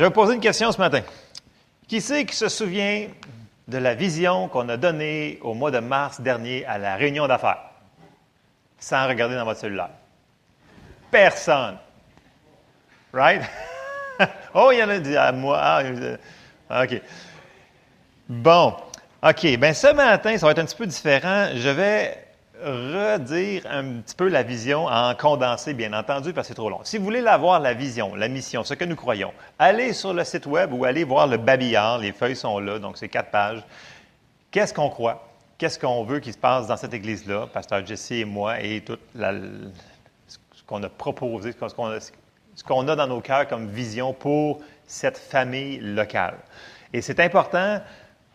Je vais vous poser une question ce matin. Qui c'est qui se souvient de la vision qu'on a donnée au mois de mars dernier à la réunion d'affaires, sans regarder dans votre cellulaire? Personne. Right? oh, il y en a à moi. Ah, OK. Bon. OK. Bien, ce matin, ça va être un petit peu différent. Je vais redire un petit peu la vision en condensé, bien entendu, parce que c'est trop long. Si vous voulez la voir, la vision, la mission, ce que nous croyons, allez sur le site web ou allez voir le babillard. Les feuilles sont là, donc c'est quatre pages. Qu'est-ce qu'on croit? Qu'est-ce qu'on veut qu'il se passe dans cette église-là, Pasteur Jesse et moi, et tout ce qu'on a proposé, ce qu'on a, ce qu'on a dans nos cœurs comme vision pour cette famille locale. Et c'est important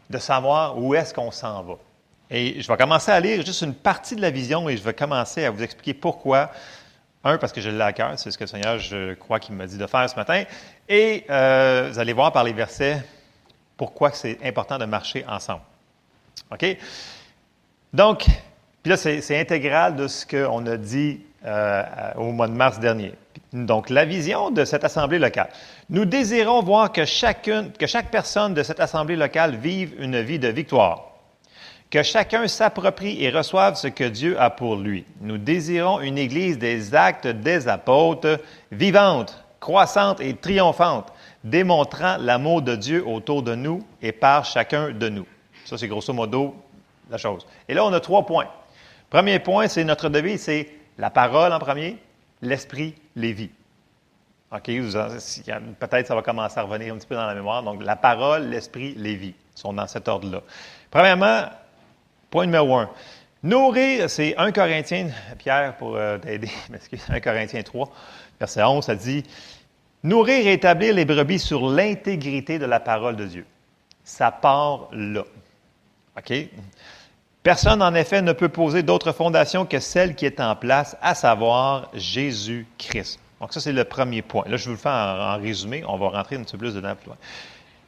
de savoir où est-ce qu'on s'en va. Et je vais commencer à lire juste une partie de la vision et je vais commencer à vous expliquer pourquoi. Un, parce que je l'ai à cœur, c'est ce que le Seigneur, je crois, qu'il m'a dit de faire ce matin. Et euh, vous allez voir par les versets pourquoi c'est important de marcher ensemble. OK? Donc, puis là, c'est intégral de ce qu'on a dit euh, au mois de mars dernier. Donc, la vision de cette assemblée locale. Nous désirons voir que, chacune, que chaque personne de cette assemblée locale vive une vie de victoire que chacun s'approprie et reçoive ce que Dieu a pour lui. Nous désirons une Église des actes des apôtres, vivante, croissante et triomphante, démontrant l'amour de Dieu autour de nous et par chacun de nous. Ça, c'est grosso modo la chose. Et là, on a trois points. Premier point, c'est notre devise, c'est la parole en premier, l'esprit, les vies. OK, peut-être ça va commencer à revenir un petit peu dans la mémoire. Donc, la parole, l'esprit, les vies sont dans cet ordre-là. Premièrement, Point numéro un. Nourrir, c'est 1 Corinthiens, Pierre, pour euh, t'aider, m'excuse, 1 Corinthiens 3, verset 11, ça dit Nourrir et établir les brebis sur l'intégrité de la parole de Dieu. Ça part là. OK? Personne, en effet, ne peut poser d'autre fondation que celle qui est en place, à savoir Jésus-Christ. Donc, ça, c'est le premier point. Là, je vous le fais en, résumé. On va rentrer un petit peu plus dedans plus loin.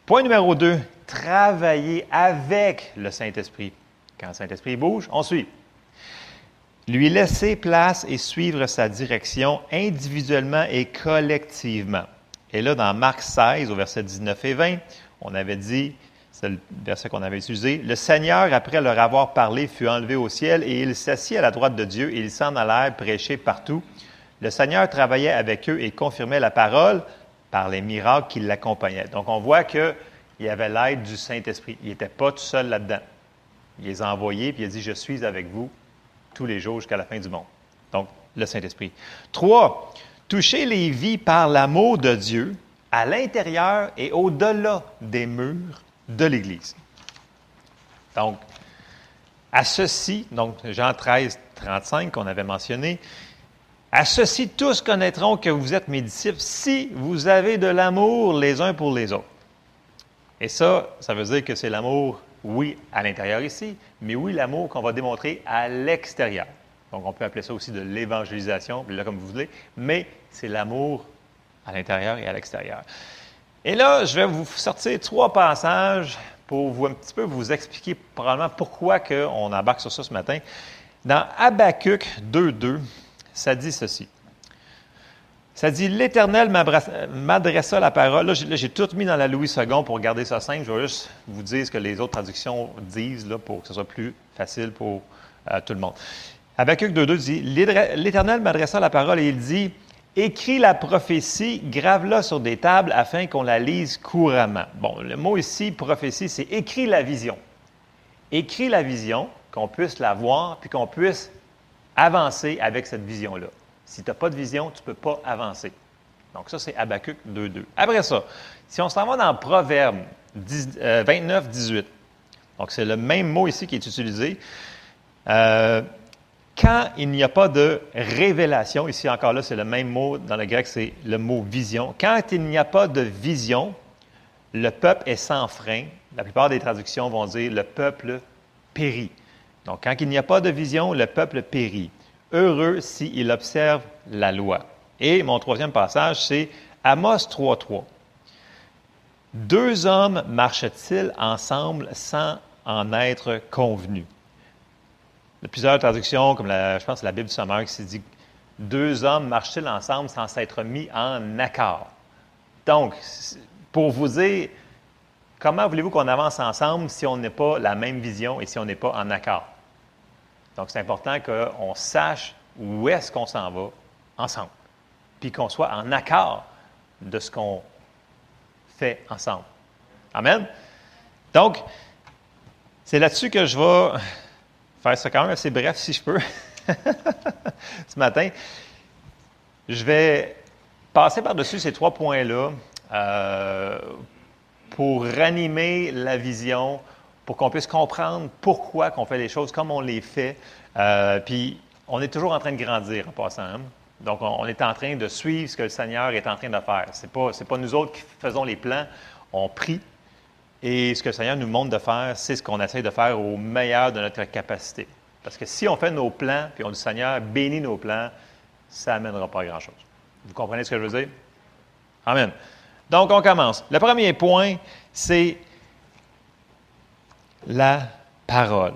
Point numéro deux, travailler avec le Saint-Esprit. Quand le Saint-Esprit bouge, on suit. Lui laisser place et suivre sa direction individuellement et collectivement. Et là, dans Marc 16, au verset 19 et 20, on avait dit, c'est le verset qu'on avait utilisé, Le Seigneur, après leur avoir parlé, fut enlevé au ciel et il s'assit à la droite de Dieu et ils s'en allèrent prêcher partout. Le Seigneur travaillait avec eux et confirmait la parole par les miracles qui l'accompagnaient. Donc, on voit qu'il y avait l'aide du Saint-Esprit. Il n'était pas tout seul là-dedans. Il les a envoyés, puis il a dit, je suis avec vous tous les jours jusqu'à la fin du monde. Donc, le Saint-Esprit. Trois, toucher les vies par l'amour de Dieu à l'intérieur et au-delà des murs de l'Église. Donc, à ceci, donc Jean 13, 35 qu'on avait mentionné, à ceci tous connaîtront que vous êtes mes disciples si vous avez de l'amour les uns pour les autres. Et ça, ça veut dire que c'est l'amour oui, à l'intérieur ici, mais oui, l'amour qu'on va démontrer à l'extérieur. Donc, on peut appeler ça aussi de l'évangélisation, là, comme vous voulez, mais c'est l'amour à l'intérieur et à l'extérieur. Et là, je vais vous sortir trois passages pour vous un petit peu vous expliquer probablement pourquoi on embarque sur ça ce matin. Dans Habakkuk 2.2, ça dit ceci. Ça dit L'Éternel m'adressa la parole. Là, j'ai tout mis dans la Louis II pour garder ça simple. Je vais juste vous dire ce que les autres traductions disent là, pour que ce soit plus facile pour euh, tout le monde. Habakkuk 2.2 dit L'Éternel m'adressa la parole et il dit Écris la prophétie, grave-la sur des tables afin qu'on la lise couramment. Bon, le mot ici, prophétie, c'est écris la vision. Écris la vision, qu'on puisse la voir, puis qu'on puisse avancer avec cette vision-là. Si tu n'as pas de vision, tu ne peux pas avancer. Donc, ça, c'est Habakkuk 2.2. Après ça, si on s'en va dans Proverbe 29, 18, euh, donc c'est le même mot ici qui est utilisé. Euh, quand il n'y a pas de révélation, ici encore là, c'est le même mot, dans le grec, c'est le mot vision. Quand il n'y a pas de vision, le peuple est sans frein. La plupart des traductions vont dire le peuple périt. Donc, quand il n'y a pas de vision, le peuple périt heureux s'il observe la loi. Et mon troisième passage, c'est Amos 3.3. Deux hommes marchent-ils ensemble sans en être convenus? Il plusieurs traductions, comme je pense la Bible du Sommeur qui dit Deux hommes marchent-ils ensemble sans s'être mis en accord? Donc, pour vous dire comment voulez-vous qu'on avance ensemble si on n'est pas la même vision et si on n'est pas en accord? Donc, c'est important qu'on sache où est-ce qu'on s'en va ensemble, puis qu'on soit en accord de ce qu'on fait ensemble. Amen? Donc, c'est là-dessus que je vais faire ça quand même assez bref, si je peux, ce matin. Je vais passer par-dessus ces trois points-là euh, pour ranimer la vision, pour qu'on puisse comprendre pourquoi on fait les choses comme on les fait. Euh, puis, on est toujours en train de grandir en passant. Hein. Donc, on, est en train de suivre ce que le Seigneur est en train de faire. Ce n'est pas, pas nous autres qui faisons les plans. On prie. Et ce que le Seigneur nous montre de faire, c'est ce qu'on essaie de faire au meilleur de notre capacité. Parce que si on fait nos plans, puis on dit Seigneur, bénis nos plans, ça n'amènera pas grand-chose. Vous comprenez ce que je veux dire? Amen. Donc, on commence. Le premier point, c'est la parole.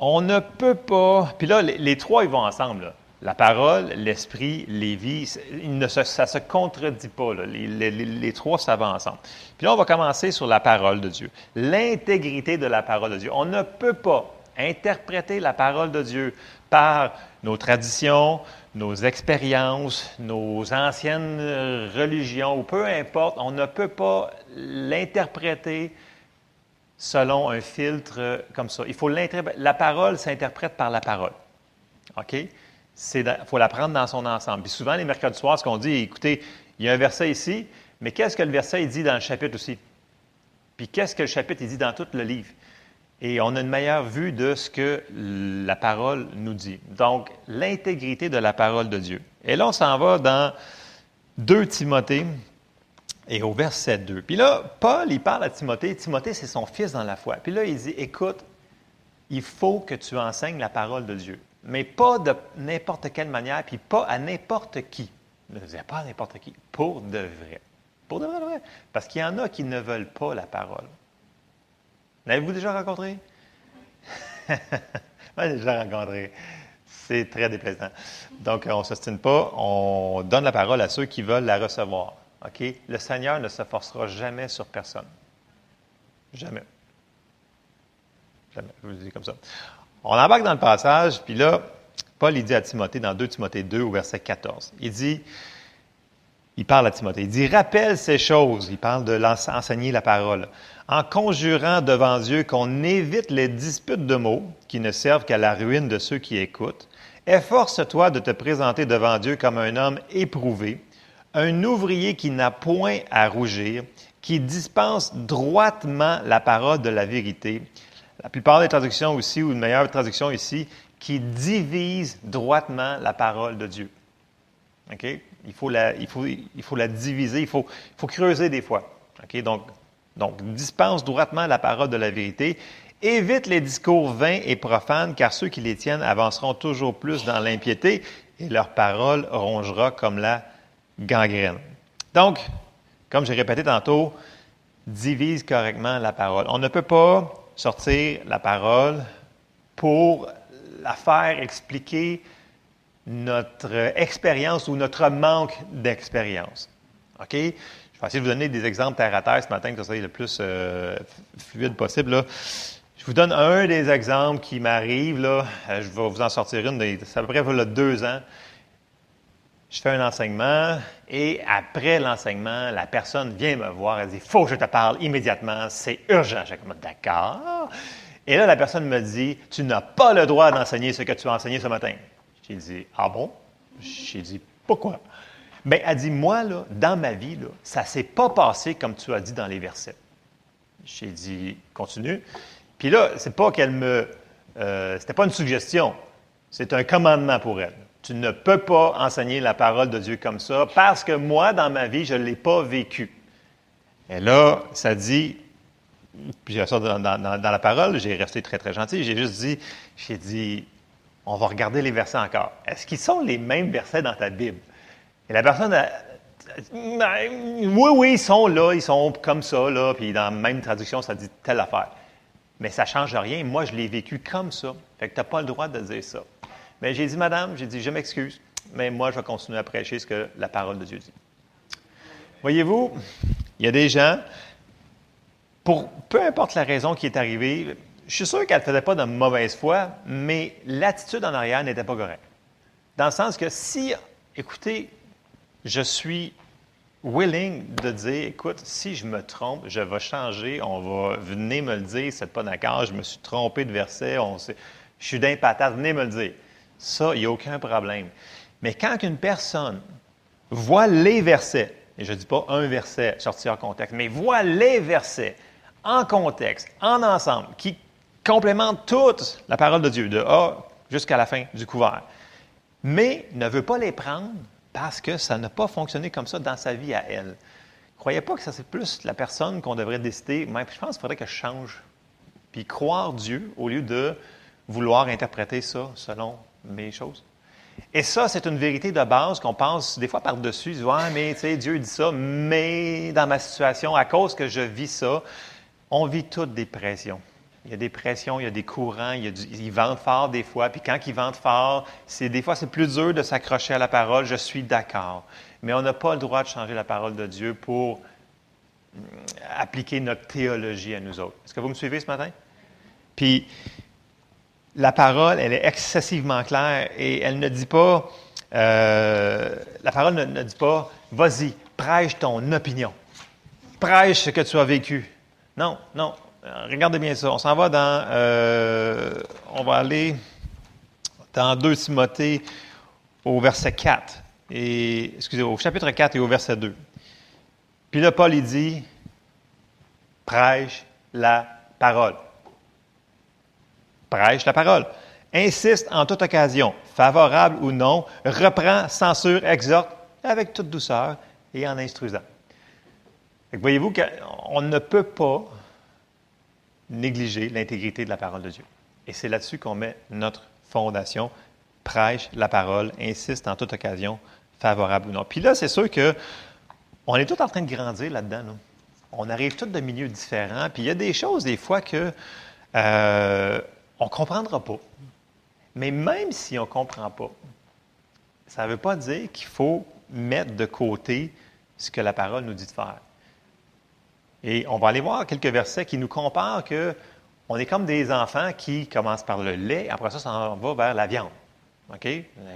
On ne peut pas. Puis là, les, trois, ils vont ensemble. La parole, l'esprit, les vies, ça ne se contredit pas. Les, les, trois, ça va ensemble. Puis là, on va commencer sur la parole de Dieu. L'intégrité de la parole de Dieu. On ne peut pas interpréter la parole de Dieu par nos traditions, nos expériences, nos anciennes religions, ou peu importe, on ne peut pas l'interpréter selon un filtre comme ça. Il faut La parole s'interprète par la parole. OK? Il faut la prendre dans son ensemble. Puis souvent, les mercredis soirs, ce qu'on dit, écoutez, il y a un verset ici, mais qu'est-ce que le verset dit dans le chapitre aussi? Puis qu'est-ce que le chapitre dit dans tout le livre? et on a une meilleure vue de ce que la parole nous dit. Donc, l'intégrité de la parole de Dieu. Et là, on s'en va dans 2 Timothée et au verset 2. Puis là, Paul, il parle à Timothée. Timothée, c'est son fils dans la foi. Puis là, il dit, écoute, il faut que tu enseignes la parole de Dieu, mais pas de n'importe quelle manière, puis pas à n'importe qui. Ne disait pas à n'importe qui, pour de vrai. Pour de vrai. Parce qu'il y en a qui ne veulent pas la parole. L'avez-vous déjà rencontré? Moi, j'ai déjà rencontré. C'est très déplaisant. Donc, on ne s'ostine pas, on donne la parole à ceux qui veulent la recevoir. OK? Le Seigneur ne se forcera jamais sur personne. Jamais. Jamais. Je vous le dis comme ça. On embarque dans le passage, puis là, Paul, il dit à Timothée, dans 2 Timothée 2, au verset 14, il dit, il parle à Timothée, il dit, rappelle ces choses, il parle de l'enseigner la parole, en conjurant devant Dieu qu'on évite les disputes de mots qui ne servent qu'à la ruine de ceux qui écoutent. Efforce-toi de te présenter devant Dieu comme un homme éprouvé, un ouvrier qui n'a point à rougir, qui dispense droitement la parole de la vérité. La plupart des traductions aussi, ou une meilleure traduction ici, qui divise droitement la parole de Dieu. OK? Il faut la, diviser, il faut, il faut creuser des fois. OK? Donc, donc, dispense droitement la parole de la vérité. Évite les discours vains et profanes, car ceux qui les tiennent avanceront toujours plus dans l'impiété et leur parole rongera comme la gangrène. Donc, comme j'ai répété tantôt, divise correctement la parole. On ne peut pas sortir la parole pour la faire expliquer notre expérience ou notre manque d'expérience. OK? Je vais essayer de vous donner des exemples terre à terre ce matin, que ça soit le plus euh, fluide possible. Je vous donne un des exemples qui m'arrive. Euh, je vais vous en sortir une. C'est à peu près deux ans. Je fais un enseignement et après l'enseignement, la personne vient me voir. Elle dit faut que je te parle immédiatement. C'est urgent. Je dis D'accord. Et là, la personne me dit Tu n'as pas le droit d'enseigner ce que tu as enseigné ce matin. J'ai dit Ah bon? J'ai dit Pourquoi? Bien, elle dit, moi, là, dans ma vie, là, ça ne s'est pas passé comme tu as dit dans les versets. J'ai dit, continue. Puis là, c'est pas qu'elle me. Euh, c'était pas une suggestion, c'est un commandement pour elle. Tu ne peux pas enseigner la parole de Dieu comme ça parce que moi, dans ma vie, je ne l'ai pas vécu. Et là, ça dit, puis j'ai ça dans, la parole, j'ai resté très, très gentil. J'ai juste dit, j'ai dit, on va regarder les versets encore. Est-ce qu'ils sont les mêmes versets dans ta Bible? Et la personne, a, oui, oui, ils sont là, ils sont comme ça, là, puis dans la même traduction, ça dit telle affaire. Mais ça ne change rien. Moi, je l'ai vécu comme ça. Fait que tu n'as pas le droit de dire ça. Mais j'ai dit, madame, j'ai dit, je m'excuse, mais moi, je vais continuer à prêcher ce que la parole de Dieu dit. Voyez-vous, Il y a des gens, pour peu importe la raison qui est arrivée, je suis sûr qu'elle ne faisait pas de mauvaise foi, mais l'attitude en arrière n'était pas correcte. Dans le sens que si, écoutez, je suis willing de dire, écoute, si je me trompe, je vais changer, on va venir me le dire, c'est pas d'accord, je me suis trompé de verset, on je suis d'impatate, venez me le dire. Ça, il n'y a aucun problème. Mais quand une personne voit les versets, et je ne dis pas un verset sorti hors contexte, mais voit les versets en contexte, en ensemble, qui complémentent toute la parole de Dieu, de A jusqu'à la fin du couvert, mais ne veut pas les prendre parce que ça n'a pas fonctionné comme ça dans sa vie à elle. Croyez pas que ça c'est plus la personne qu'on devrait décider, mais je pense qu'il faudrait que je change, puis croire Dieu au lieu de vouloir interpréter ça selon mes choses. Et ça, c'est une vérité de base qu'on pense des fois par-dessus. Ouais, mais tu sais, Dieu dit ça, mais dans ma situation, à cause que je vis ça, on vit toutes des pressions. Il y a des pressions, il y a des courants, il y a ils vendent fort des fois, puis quand ils vendent fort, c'est des fois c'est plus dur de s'accrocher à la parole, je suis d'accord. Mais on n'a pas le droit de changer la parole de Dieu pour mm, appliquer notre théologie à nous autres. Est-ce que vous me suivez ce matin? Puis la parole, elle est excessivement claire et elle ne dit pas, euh, la parole ne dit pas, vas-y, prêche ton opinion, prêche ce que tu as vécu. Non, non, regardez bien ça. On s'en va dans. Euh, on va aller dans 2 Timothée au verset 4. Et, excusez, au chapitre 4 et au verset 2. Puis là, Paul, il dit prêche la parole. Prêche la parole. Insiste en toute occasion, favorable ou non, reprend, censure, exhorte avec toute douceur et en instruisant. Voyez-vous qu'on ne peut pas négliger l'intégrité de la parole de Dieu. Et c'est là-dessus qu'on met notre fondation. Prêche la parole, insiste en toute occasion, favorable ou non. Puis là, c'est sûr que on est tous en train de grandir là-dedans. On arrive tous de milieux différents. Puis il y a des choses, des fois, que euh, on ne comprendra pas. Mais même si on ne comprend pas, ça ne veut pas dire qu'il faut mettre de côté ce que la parole nous dit de faire. Et on va aller voir quelques versets qui nous comparent que on est comme des enfants qui commencent par le lait, après ça, ça va vers la viande. OK?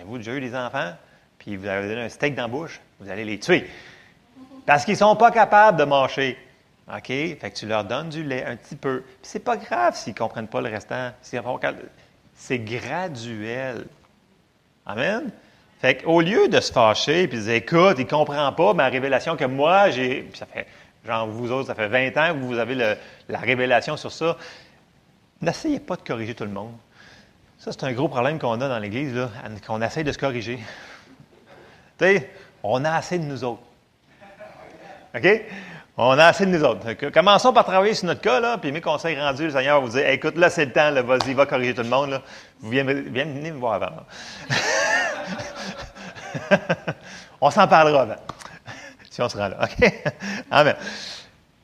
Vous déjà eu des enfants, puis vous avez donné un steak dans la bouche, vous allez les tuer. Parce qu'ils ne sont pas capables de mâcher. OK? Fait que tu leur donnes du lait un petit peu. Puis c'est pas grave s'ils ne comprennent pas le restant. C'est graduel. Amen? Fait qu'au lieu de se fâcher puis de dire, écoute, il ne comprend pas ma révélation que moi, j'ai. Ça fait Genre, vous autres, ça fait 20 ans que vous avez la révélation sur ça. N'essayez pas de corriger tout le monde. Ça, c'est un gros problème qu'on a dans l'Église, qu'on essaye de se corriger. Tu sais, on a assez de nous autres. OK? On a assez de nous autres. Commençons par travailler sur notre cas, là, puis mes conseils rendus, le Seigneur va vous dire écoute, là, c'est le temps, vas-y, va corriger tout le monde. Là. Vous venez, me voir avant. on s'en parlera avant si on sera là. OK? Amen.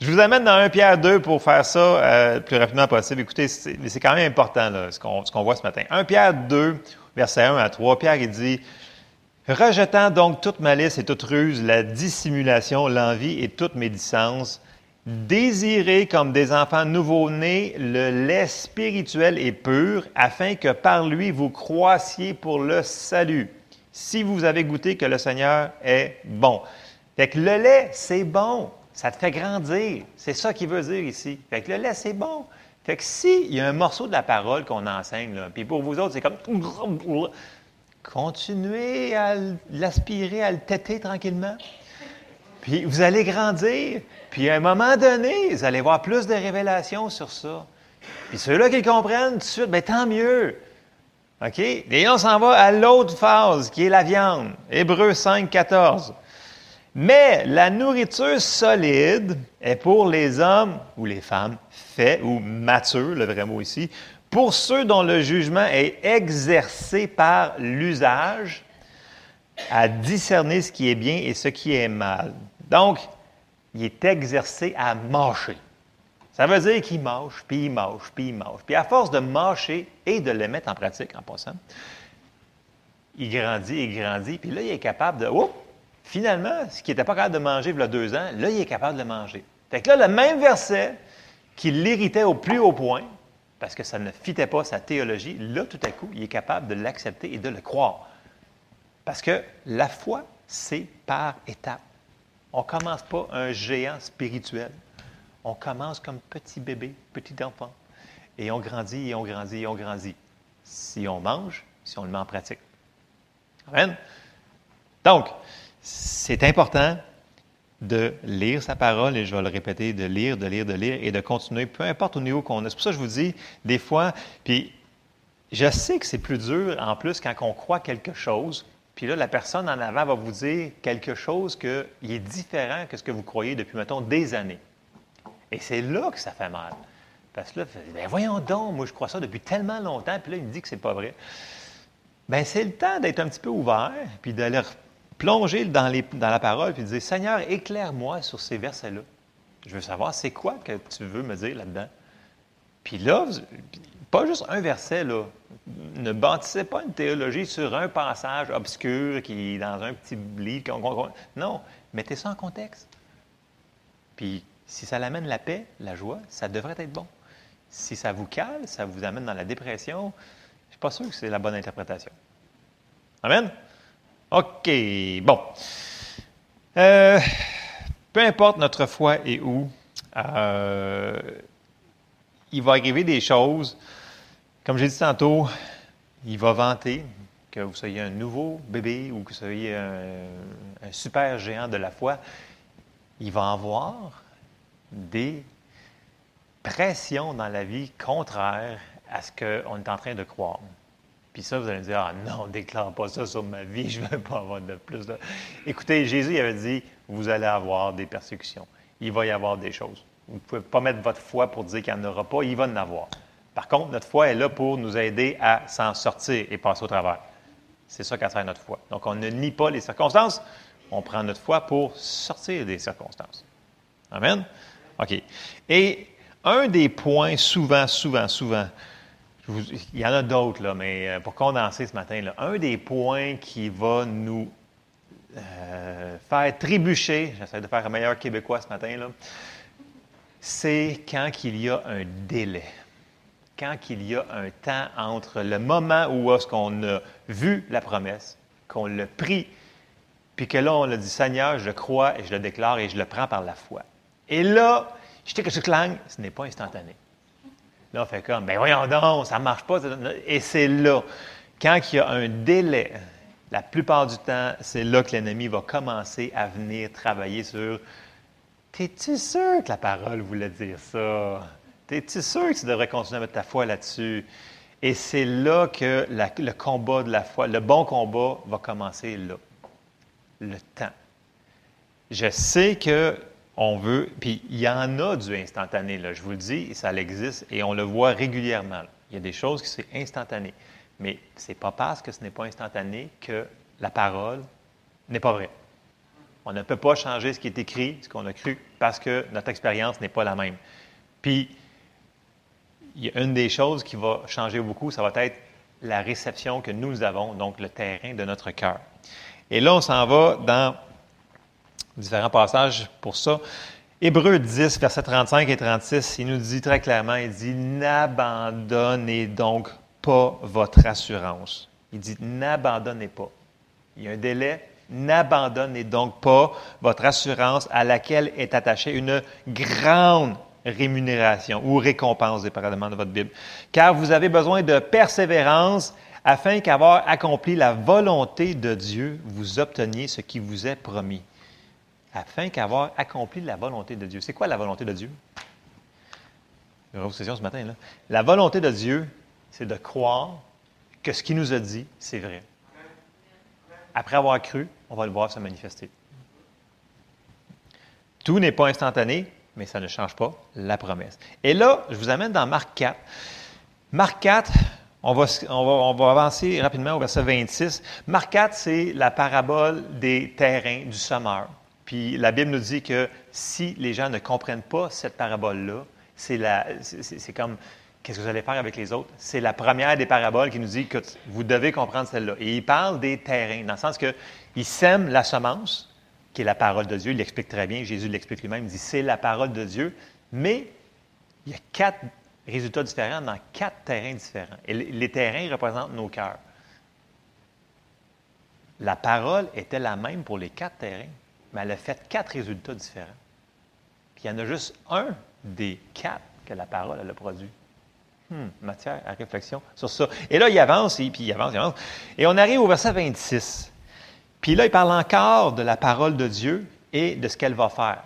Je vous amène dans 1 Pierre 2 pour faire ça euh, le plus rapidement possible. Écoutez, c'est quand même important là, ce qu'on voit ce matin. 1 Pierre 2, verset 1 à 3, Pierre il dit Rejetant donc toute malice et toute ruse, la dissimulation, l'envie et toute médisance, désirez comme des enfants nouveau-nés le lait spirituel et pur, afin que par lui vous croissiez pour le salut, si vous avez goûté que le Seigneur est bon. Fait que le lait, c'est bon. Ça te fait grandir. C'est ça qu'il veut dire ici. Fait que le lait, c'est bon. Fait que s'il y a un morceau de la parole qu'on enseigne, puis pour vous autres, c'est comme. Continuez à l'aspirer, à le têter tranquillement. Puis vous allez grandir. Puis à un moment donné, vous allez voir plus de révélations sur ça. Puis ceux-là qui comprennent tout de suite, bien tant mieux. OK? Et on s'en va à l'autre phase, qui est la viande. Hébreu 5, 14. Mais la nourriture solide est pour les hommes ou les femmes faits ou matures, le vrai mot ici, pour ceux dont le jugement est exercé par l'usage à discerner ce qui est bien et ce qui est mal. Donc, il est exercé à mâcher. Ça veut dire qu'il mâche, puis il mâche, puis il mâche. Puis à force de mâcher et de le mettre en pratique en passant, il grandit, il grandit, puis là, il est capable de, finalement, ce qui n'était pas capable de manger il y a deux ans, là, il est capable de le manger. Fait que là, le même verset qui l'irritait au plus haut point, parce que ça ne fitait pas sa théologie, là, tout à coup, il est capable de l'accepter et de le croire. Parce que la foi, c'est par étapes. On ne commence pas un géant spirituel. On commence comme petit bébé, petit enfant. Et on grandit, et on grandit, et on grandit. Si on mange, si on le met en pratique. Amen. Donc, c'est important de lire sa parole, et je vais le répéter, de lire, de lire, de lire, et de continuer, peu importe au niveau qu'on est. C'est pour ça que je vous dis, des fois, puis je sais que c'est plus dur, en plus, quand on croit quelque chose, puis là, la personne en avant va vous dire quelque chose qui est différent que ce que vous croyez depuis, mettons, des années. Et c'est là que ça fait mal. Parce que là, ben voyons donc, moi je crois ça depuis tellement longtemps, puis là, il me dit que c'est pas vrai. Bien, c'est le temps d'être un petit peu ouvert, puis d'aller plonger dans, la parole, puis dire Seigneur, éclaire-moi sur ces versets-là. Je veux savoir, c'est quoi que tu veux me dire là-dedans? Puis là, pas juste un verset, là. Ne bâtissez pas une théologie sur un passage obscur qui est dans un petit livre. Non, mettez ça en contexte. Puis si ça l'amène la paix, la joie, ça devrait être bon. Si ça vous cale, ça vous amène dans la dépression, je ne suis pas sûr que c'est la bonne interprétation. Amen? OK, bon. Euh, peu importe notre foi et où, euh, il va arriver des choses. Comme j'ai dit tantôt, il va vanter que vous soyez un nouveau bébé ou que vous soyez un, super géant de la foi. Il va en voir des pressions dans la vie contraires à ce qu'on est en train de croire. Puis ça, vous allez me dire, ah non, déclare pas ça sur ma vie, je ne veux pas avoir de plus de... Écoutez, Jésus avait dit, vous allez avoir des persécutions. Il va y avoir des choses. Vous ne pouvez pas mettre votre foi pour dire qu'il n'y en aura pas, il va en avoir. Par contre, notre foi est là pour nous aider à s'en sortir et passer au travers. C'est ça qu'a notre foi. Donc, on ne nie pas les circonstances, on prend notre foi pour sortir des circonstances. Amen? OK. Et un des points, souvent, souvent, souvent, il y en a d'autres, là, mais euh, pour condenser ce matin, un des points qui va nous euh, faire trébucher, j'essaie de faire un meilleur québécois ce matin, là, c'est quand il y a un délai. Quand il y a un temps entre le moment où est-ce qu'on a vu la promesse, qu'on l'a pris, puis que là, on a dit, Seigneur, je crois et je le déclare et je le prends par la foi. Et là, je que ce n'est pas instantané. Là, on fait comme, ben voyons donc, ça ne marche pas. Et c'est là, quand il y a un délai, la plupart du temps, c'est là que l'ennemi va commencer à venir travailler sur T'es-tu sûr que la parole voulait dire ça? T'es-tu sûr que tu devrais continuer à mettre ta foi là-dessus? Et c'est là que le combat de la foi, le bon combat va commencer là. Le temps. Je sais que on veut, puis il y en a du instantané, là, je vous le dis, ça existe et on le voit régulièrement. Il y a des choses qui sont instantanées. Mais ce n'est pas parce que ce n'est pas instantané que la parole n'est pas vraie. On ne peut pas changer ce qui est écrit, ce qu'on a cru, parce que notre expérience n'est pas la même. Puis, il y a une des choses qui va changer beaucoup, ça va être la réception que nous avons, donc le terrain de notre cœur. Et là, on s'en va dans différents passages pour ça. Hébreu 10, versets 35 et 36, il nous dit très clairement, il dit, n'abandonnez donc pas votre assurance. Il dit, n'abandonnez pas. Il y a un délai. N'abandonnez donc pas votre assurance à laquelle est attachée une grande rémunération ou récompense, dépendamment de votre Bible. Car vous avez besoin de persévérance afin qu'avoir accompli la volonté de Dieu, vous obteniez ce qui vous est promis afin qu'avoir accompli la volonté de Dieu. C'est quoi la volonté de Dieu? Grosse ce matin. Là. La volonté de Dieu, c'est de croire que ce qu'il nous a dit, c'est vrai. Après avoir cru, on va le voir se manifester. Tout n'est pas instantané, mais ça ne change pas la promesse. Et là, je vous amène dans Marc 4. Marc 4, on va, on va avancer rapidement au verset 26. Marc 4, c'est la parabole des terrains du sommeur. Puis la Bible nous dit que si les gens ne comprennent pas cette parabole-là, c'est, comme qu'est-ce que vous allez faire avec les autres? C'est la première des paraboles qui nous dit que vous devez comprendre celle-là. Et il parle des terrains, dans le sens qu'il sème la semence, qui est la parole de Dieu. Il l'explique très bien. Jésus l'explique lui-même. Il dit c'est la parole de Dieu. Mais il y a quatre résultats différents dans quatre terrains différents. Et les terrains représentent nos cœurs. La parole était la même pour les quatre terrains, mais elle a fait quatre résultats différents. Puis il y en a juste un des quatre que la parole elle a produit. Hmm, matière à réflexion sur ça. Et là, il avance, et puis il avance, il avance. Et on arrive au verset 26. Puis là, il parle encore de la parole de Dieu et de ce qu'elle va faire.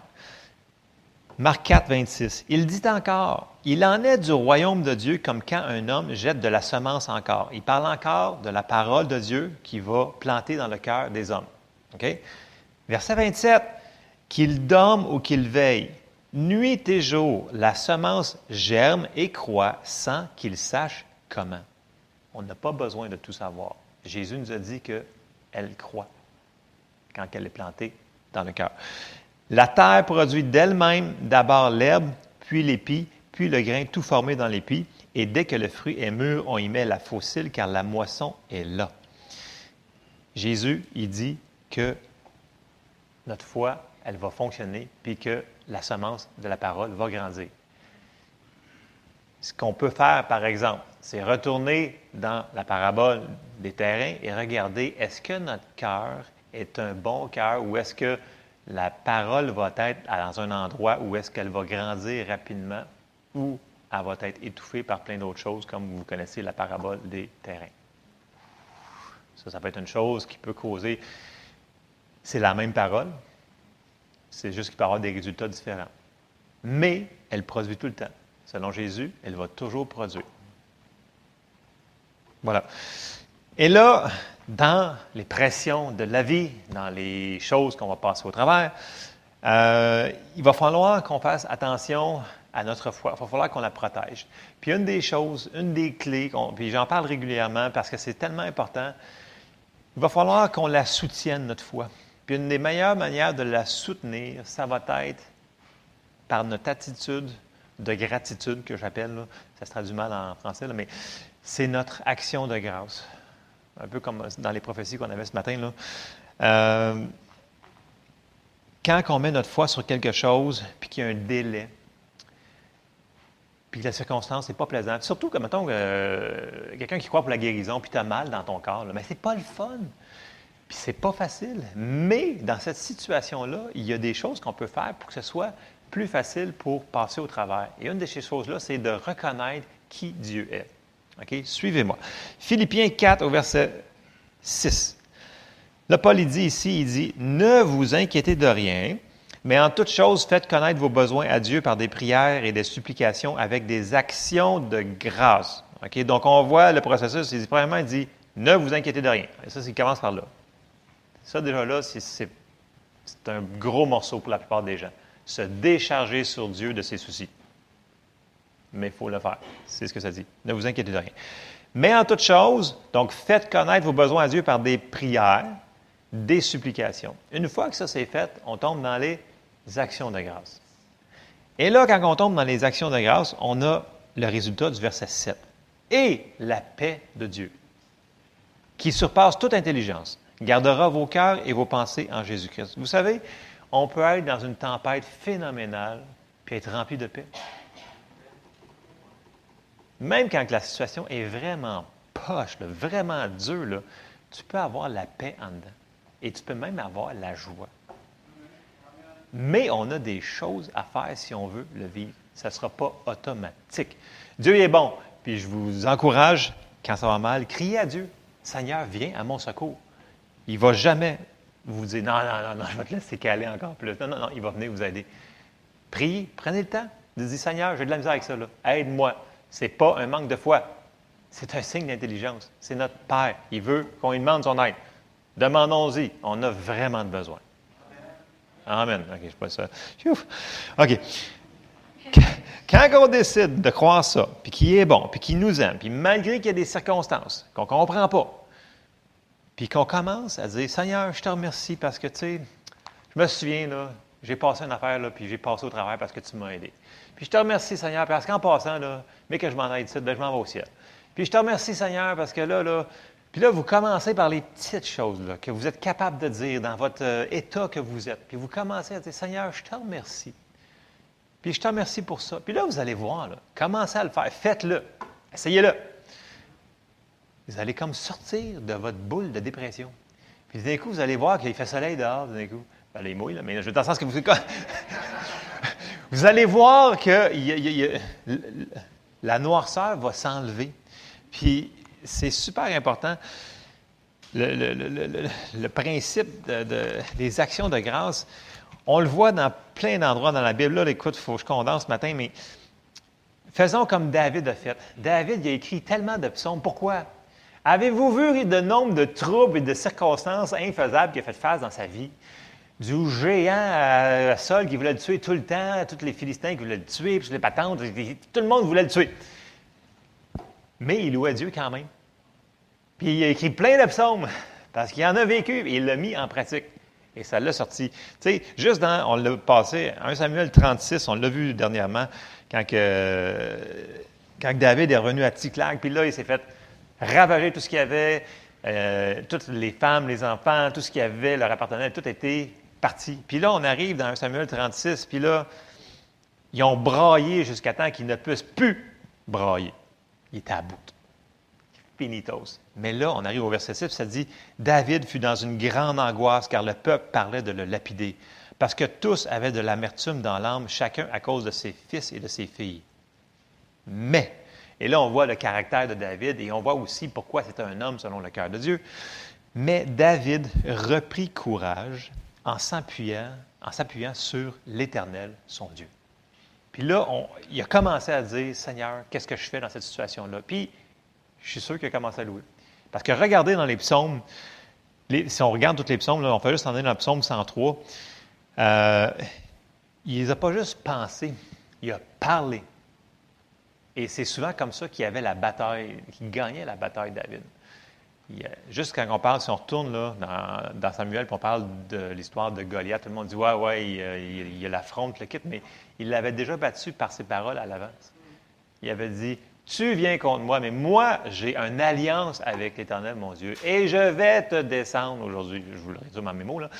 Marc 4, 26. Il dit encore, il en est du royaume de Dieu comme quand un homme jette de la semence encore. Il parle encore de la parole de Dieu qui va planter dans le cœur des hommes. Verset 27. Qu'il dorme ou qu'il veille, nuit et jour, la semence germe et croît sans qu'il sache comment. On n'a pas besoin de tout savoir. Jésus nous a dit qu'elle croît quand elle est plantée dans le cœur. La terre produit d'elle-même d'abord l'herbe, puis l'épi, puis le grain tout formé dans l'épi, et dès que le fruit est mûr, on y met la fossile car la moisson est là. Jésus, il dit que notre foi, elle va fonctionner, puis que la semence de la parole va grandir. Ce qu'on peut faire, par exemple, c'est retourner dans la parabole des terrains et regarder est-ce que notre cœur est un bon cœur ou est-ce que la parole va être dans un endroit où est-ce qu'elle va grandir rapidement ou elle va être étouffée par plein d'autres choses, comme vous connaissez la parabole des terrains? Ça, ça peut être une chose qui peut causer. C'est la même parole, c'est juste qu'il peut avoir des résultats différents. Mais elle produit tout le temps. Selon Jésus, elle va toujours produire. Voilà. Et là, dans les pressions de la vie, dans les choses qu'on va passer au travers, euh, il va falloir qu'on fasse attention à notre foi. Il va falloir qu'on la protège. Puis une des choses, une des clés, puis j'en parle régulièrement parce que c'est tellement important, il va falloir qu'on la soutienne, notre foi. Puis une des meilleures manières de la soutenir, ça va être par notre attitude de gratitude que j'appelle, ça se traduit mal en français, mais c'est notre action de grâce un peu comme dans les prophéties qu'on avait ce matin. Là. Euh, quand on met notre foi sur quelque chose, puis qu'il y a un délai, puis que la circonstance n'est pas plaisante, surtout comme, mettons, euh, quelqu'un qui croit pour la guérison, puis tu as mal dans ton corps, mais c'est pas le fun. Puis c'est pas facile. Mais dans cette situation-là, il y a des choses qu'on peut faire pour que ce soit plus facile pour passer au travers. Et une de ces choses-là, c'est de reconnaître qui Dieu est. OK? Suivez-moi. Philippiens 4 au verset 6. Là, Paul il dit ici, il dit, ne vous inquiétez de rien, mais en toute chose, faites connaître vos besoins à Dieu par des prières et des supplications avec des actions de grâce. OK? Donc, on voit le processus. Il dit, premièrement, il dit, ne vous inquiétez de rien. Et ça, il commence par là. Ça, déjà là, c'est un gros morceau pour la plupart des gens. Se décharger sur Dieu de ses soucis mais il faut le faire. C'est ce que ça dit. Ne vous inquiétez de rien. Mais en toute chose, donc faites connaître vos besoins à Dieu par des prières, des supplications. Une fois que ça c'est fait, on tombe dans les actions de grâce. Et là, quand on tombe dans les actions de grâce, on a le résultat du verset 7. Et la paix de Dieu, qui surpasse toute intelligence, gardera vos cœurs et vos pensées en Jésus-Christ. Vous savez, on peut être dans une tempête phénoménale puis être rempli de paix. Même quand la situation est vraiment poche, vraiment dure, tu peux avoir la paix en dedans. Et tu peux même avoir la joie. Mais on a des choses à faire si on veut le vivre. Ça ne sera pas automatique. Dieu est bon. Puis je vous encourage, quand ça va mal, criez à Dieu. Seigneur, viens à mon secours. Il ne va jamais vous dire non, non, non, non, je vais te laisser caler encore plus. Non, non, non, il va venir vous aider. Priez, prenez le temps. Dites Seigneur, j'ai de la misère avec ça. Aide-moi. Ce n'est pas un manque de foi. C'est un signe d'intelligence. C'est notre Père. Il veut qu'on lui demande son aide. Demandons-y. On a vraiment besoin. Amen. OK, je pas ça. OK. Quand on décide de croire ça, puis qu'il est bon, puis qu'il nous aime, puis malgré qu'il y a des circonstances qu'on ne comprend pas, puis qu'on commence à dire Seigneur, je te remercie parce que, tu sais, je me souviens, là, j'ai passé une affaire, là, puis j'ai passé au travers parce que tu m'as aidé. Puis je te remercie, Seigneur, parce qu'en passant, là, mais que je m'en aille ici, ben, je m'en vais au ciel. Puis je te remercie, Seigneur, parce que là, là, Puis là, vous commencez par les petites choses là, que vous êtes capable de dire dans votre euh, état que vous êtes. Puis vous commencez à dire, Seigneur, je te remercie. Puis je te remercie pour ça. Puis là, vous allez voir, là, commencez à le faire. Faites-le. Essayez-le. Vous allez comme sortir de votre boule de dépression. Puis d'un coup, vous allez voir qu'il fait soleil dehors, d'un coup. Ben, les là, mais je veux sens que vous... vous allez voir que la noirceur va s'enlever. Puis c'est super important. Le, principe des actions de grâce, on le voit dans plein d'endroits dans la Bible. Là, écoute, il faut que je condense ce matin, mais faisons comme David a fait. David il a écrit tellement de psaumes. Pourquoi? Avez-vous vu le nombre de troubles et de circonstances infaisables qu'il a fait face dans sa vie? Du géant à, Saul qui voulait le tuer tout le temps, tous les Philistins qui voulaient le tuer, puis les patentes, tout le monde voulait le tuer. Mais il louait Dieu quand même. Puis il a écrit plein de psaumes parce qu'il en a vécu et il l'a mis en pratique. Et ça l'a sorti. Tu sais, juste dans, on l'a passé, 1 Samuel 36, on l'a vu dernièrement, quand, que, quand David est revenu à Ticlac, puis là, il s'est fait ravager tout ce qu'il y avait, euh, toutes les femmes, les enfants, tout ce qu'il y avait leur appartenait, tout était parti. Puis là, on arrive dans 1 Samuel 36, puis là, ils ont braillé jusqu'à temps qu'ils ne puissent plus brailler. Il était à bout. Finitos. Mais là, on arrive au verset 6, ça dit David fut dans une grande angoisse car le peuple parlait de le lapider, parce que tous avaient de l'amertume dans l'âme, chacun à cause de ses fils et de ses filles. Mais, et là, on voit le caractère de David et on voit aussi pourquoi c'est un homme selon le cœur de Dieu. Mais David reprit courage en s'appuyant, en s'appuyant sur l'Éternel, son Dieu. Puis là, il a commencé à dire, Seigneur, qu'est-ce que je fais dans cette situation-là? Puis, je suis sûr qu'il a commencé à louer. Parce que regardez dans les psaumes, si on regarde tous les psaumes, on fait juste en aller dans le psaume 103, euh, il ne les a pas juste pensés, il a parlé. Et c'est souvent comme ça qu'il y avait la bataille, qu'il gagnait la bataille David juste quand on parle, si on retourne là, dans, Samuel, puis on parle de l'histoire de Goliath, tout le monde dit Ouais, ouais, il, y a l'affronte, le kit, mais il l'avait déjà battu par ses paroles à l'avance. Il avait dit Tu viens contre moi, mais moi, j'ai une alliance avec l'Éternel, mon Dieu, et je vais te descendre aujourd'hui. Je vous le résume en mes mots, là.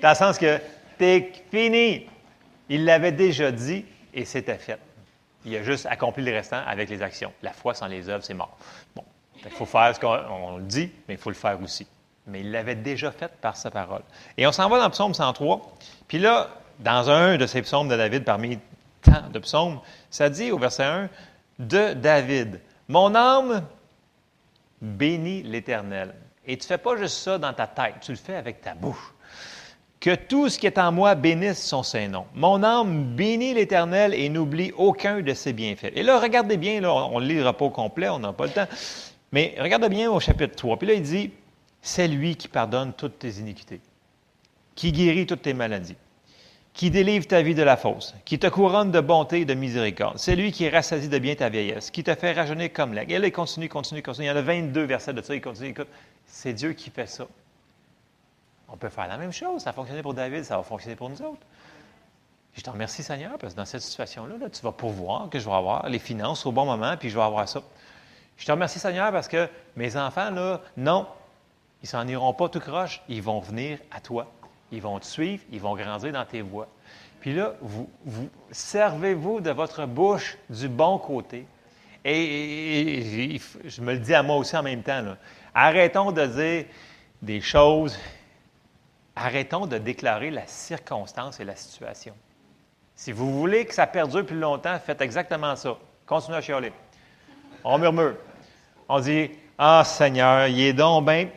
Dans le sens que t'es fini. Il l'avait déjà dit et c'était fait. Il a juste accompli le restant avec les actions. La foi sans les œuvres, c'est mort. Bon, il faut faire ce qu'on dit, mais il faut le faire aussi. Mais il l'avait déjà fait par sa parole. Et on s'en va dans le psaume 103. Puis là, dans un de ces psaumes de David, parmi tant de psaumes, ça dit au verset 1 de David Mon âme bénit l'Éternel. Et tu ne fais pas juste ça dans ta tête, tu le fais avec ta bouche. Que tout ce qui est en moi bénisse son Saint-Nom. Mon âme bénit l'Éternel et n'oublie aucun de ses bienfaits. Et là, regardez bien, on ne le pas au complet, on n'a pas le temps. Mais regarde bien au chapitre 3. Puis là, il dit, c'est lui qui pardonne toutes tes iniquités, qui guérit toutes tes maladies, qui délivre ta vie de la fausse, qui te couronne de bonté et de miséricorde. C'est lui qui rassasie de bien ta vieillesse, qui te fait rajeunir comme l'aigle. Et là, il continue, continue, continue. Il y en a 22 versets de ça. Il continue, écoute. C'est Dieu qui fait ça. On peut faire la même chose. Ça a fonctionné pour David, ça va fonctionner pour nous autres. Je te remercie, Seigneur, parce que dans cette situation-là, là, tu vas pouvoir que je vais avoir les finances au bon moment, puis je vais avoir ça. Je te remercie, Seigneur, parce que mes enfants, là, non, ils s'en iront pas tout croche, ils vont venir à toi. Ils vont te suivre, ils vont grandir dans tes voies. Puis là, vous, vous servez-vous de votre bouche du bon côté. Et, je me le dis à moi aussi en même temps. Arrêtons de dire des choses. Arrêtons de déclarer la circonstance et la situation. Si vous voulez que ça perdure plus longtemps, faites exactement ça. Continuez à chialer. On murmure. On dit Ah, Seigneur, il est donc bien,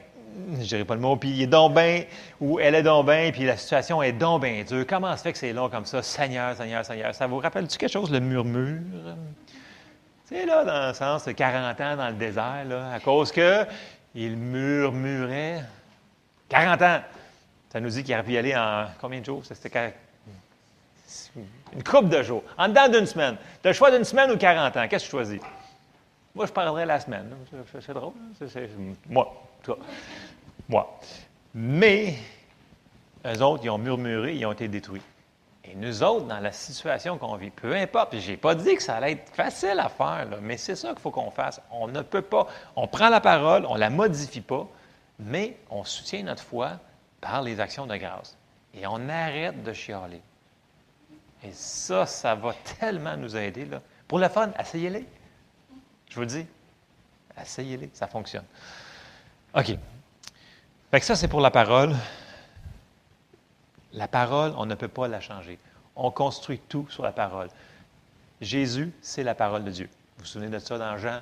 je dirais pas le mot, puis il est donc bien, ou elle est donc bien, puis la situation est donc bien dure. Comment se fait que c'est long comme ça? Seigneur, Seigneur, Seigneur. Ça vous rappelle-tu quelque chose, le murmure? C'est là, dans le sens de 40 ans dans le désert, là, à cause que il murmurait. 40 ans! Ça nous dit qu'il y aller en combien de jours? C'était une coupe de jours. En dedans d'une semaine. Tu as le choix d'une semaine ou 40 ans. Qu'est-ce que tu choisis? Moi, je parlerai la semaine. C'est drôle. C'est, moi, toi. Moi. Mais, eux autres, ils ont murmuré, ils ont été détruits. Et nous autres, dans la situation qu'on vit, peu importe, je n'ai pas dit que ça allait être facile à faire, mais c'est ça qu'il faut qu'on fasse. On ne peut pas, on prend la parole, on ne la modifie pas, mais on soutient notre foi par les actions de grâce. Et on arrête de chialer. Et ça, ça va tellement nous aider. Là. Pour le fun, essayez-les. Je vous le dis. Essayez-les, ça fonctionne. OK. Fait que ça, c'est pour la parole. La parole, on ne peut pas la changer. On construit tout sur la parole. Jésus, c'est la parole de Dieu. Vous vous souvenez de ça dans Jean?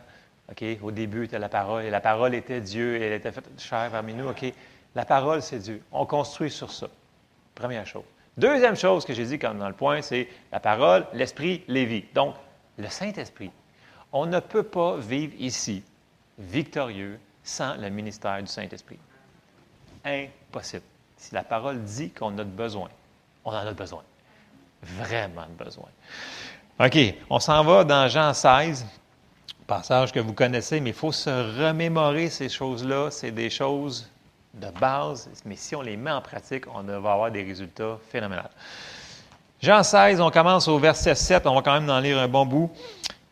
OK, au début était la parole, et la parole était Dieu, et elle était faite chair parmi nous. OK, la parole, c'est Dieu. On construit sur ça. Première chose. Deuxième chose que j'ai dit comme dans le point, c'est la parole, l'esprit, les vies. Donc, le Saint-Esprit. On ne peut pas vivre ici victorieux sans le ministère du Saint-Esprit. Impossible. Si la parole dit qu'on a besoin, on en a besoin. Vraiment besoin. OK, on s'en va dans Jean 16, passage que vous connaissez, mais il faut se remémorer ces choses-là. C'est des choses de base, mais si on les met en pratique, on va avoir des résultats phénoménaux. Jean 16, on commence au verset 7, on va quand même en lire un bon bout.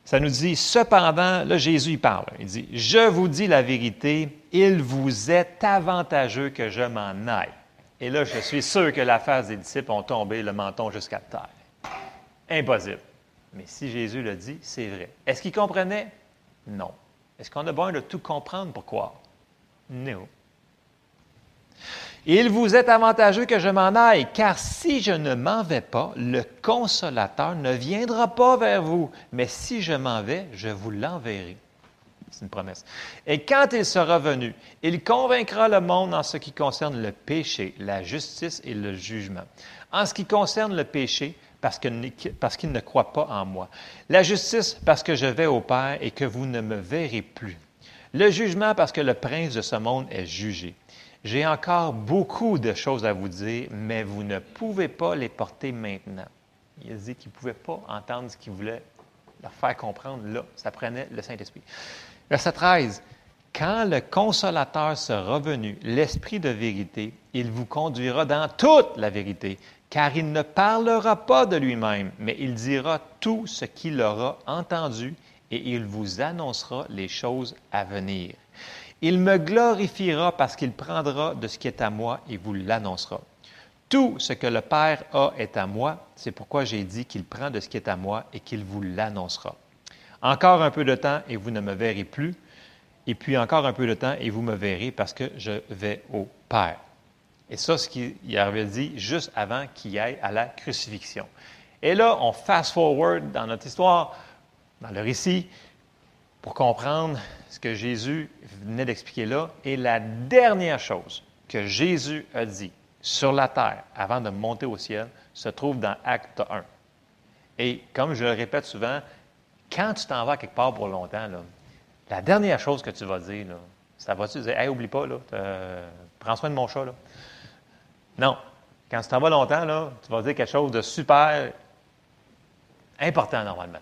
Ça nous dit, cependant, là Jésus il parle, il dit, je vous dis la vérité, il vous est avantageux que je m'en aille. Et là, je suis sûr que la face des disciples ont tombé le menton jusqu'à terre. Impossible. Mais si Jésus le dit, c'est vrai. Est-ce qu'il comprenait? Non. Est-ce qu'on a besoin de tout comprendre pourquoi? Non. Il vous est avantageux que je m'en aille, car si je ne m'en vais pas, le consolateur ne viendra pas vers vous, mais si je m'en vais, je vous l'enverrai. C'est une promesse. Et quand il sera venu, il convaincra le monde en ce qui concerne le péché, la justice et le jugement. En ce qui concerne le péché, parce qu'il ne croit pas en moi. La justice, parce que je vais au Père et que vous ne me verrez plus. Le jugement, parce que le prince de ce monde est jugé. J'ai encore beaucoup de choses à vous dire, mais vous ne pouvez pas les porter maintenant. Il a dit qu'il ne pouvait pas entendre ce qu'il voulait leur faire comprendre là. Ça prenait le Saint-Esprit. Verset 13. Quand le consolateur sera venu, l'Esprit de vérité, il vous conduira dans toute la vérité, car il ne parlera pas de lui-même, mais il dira tout ce qu'il aura entendu et il vous annoncera les choses à venir. Il me glorifiera parce qu'il prendra de ce qui est à moi et vous l'annoncera. Tout ce que le Père a est à moi, c'est pourquoi j'ai dit qu'il prend de ce qui est à moi et qu'il vous l'annoncera. Encore un peu de temps et vous ne me verrez plus, et puis encore un peu de temps et vous me verrez parce que je vais au Père. Et ça, ce qu'il avait dit juste avant qu'il aille à la crucifixion. Et là, on fast forward dans notre histoire, dans le récit, pour comprendre ce que Jésus venait d'expliquer là. Et la dernière chose que Jésus a dit sur la terre avant de monter au ciel se trouve dans Acte 1. Et comme je le répète souvent, quand tu t'en vas quelque part pour longtemps, la dernière chose que tu vas dire, ça va-tu dire Hey, oublie pas, là, prends soin de mon chat. Là? Non. Quand tu t'en vas longtemps, tu vas dire quelque chose de super important normalement.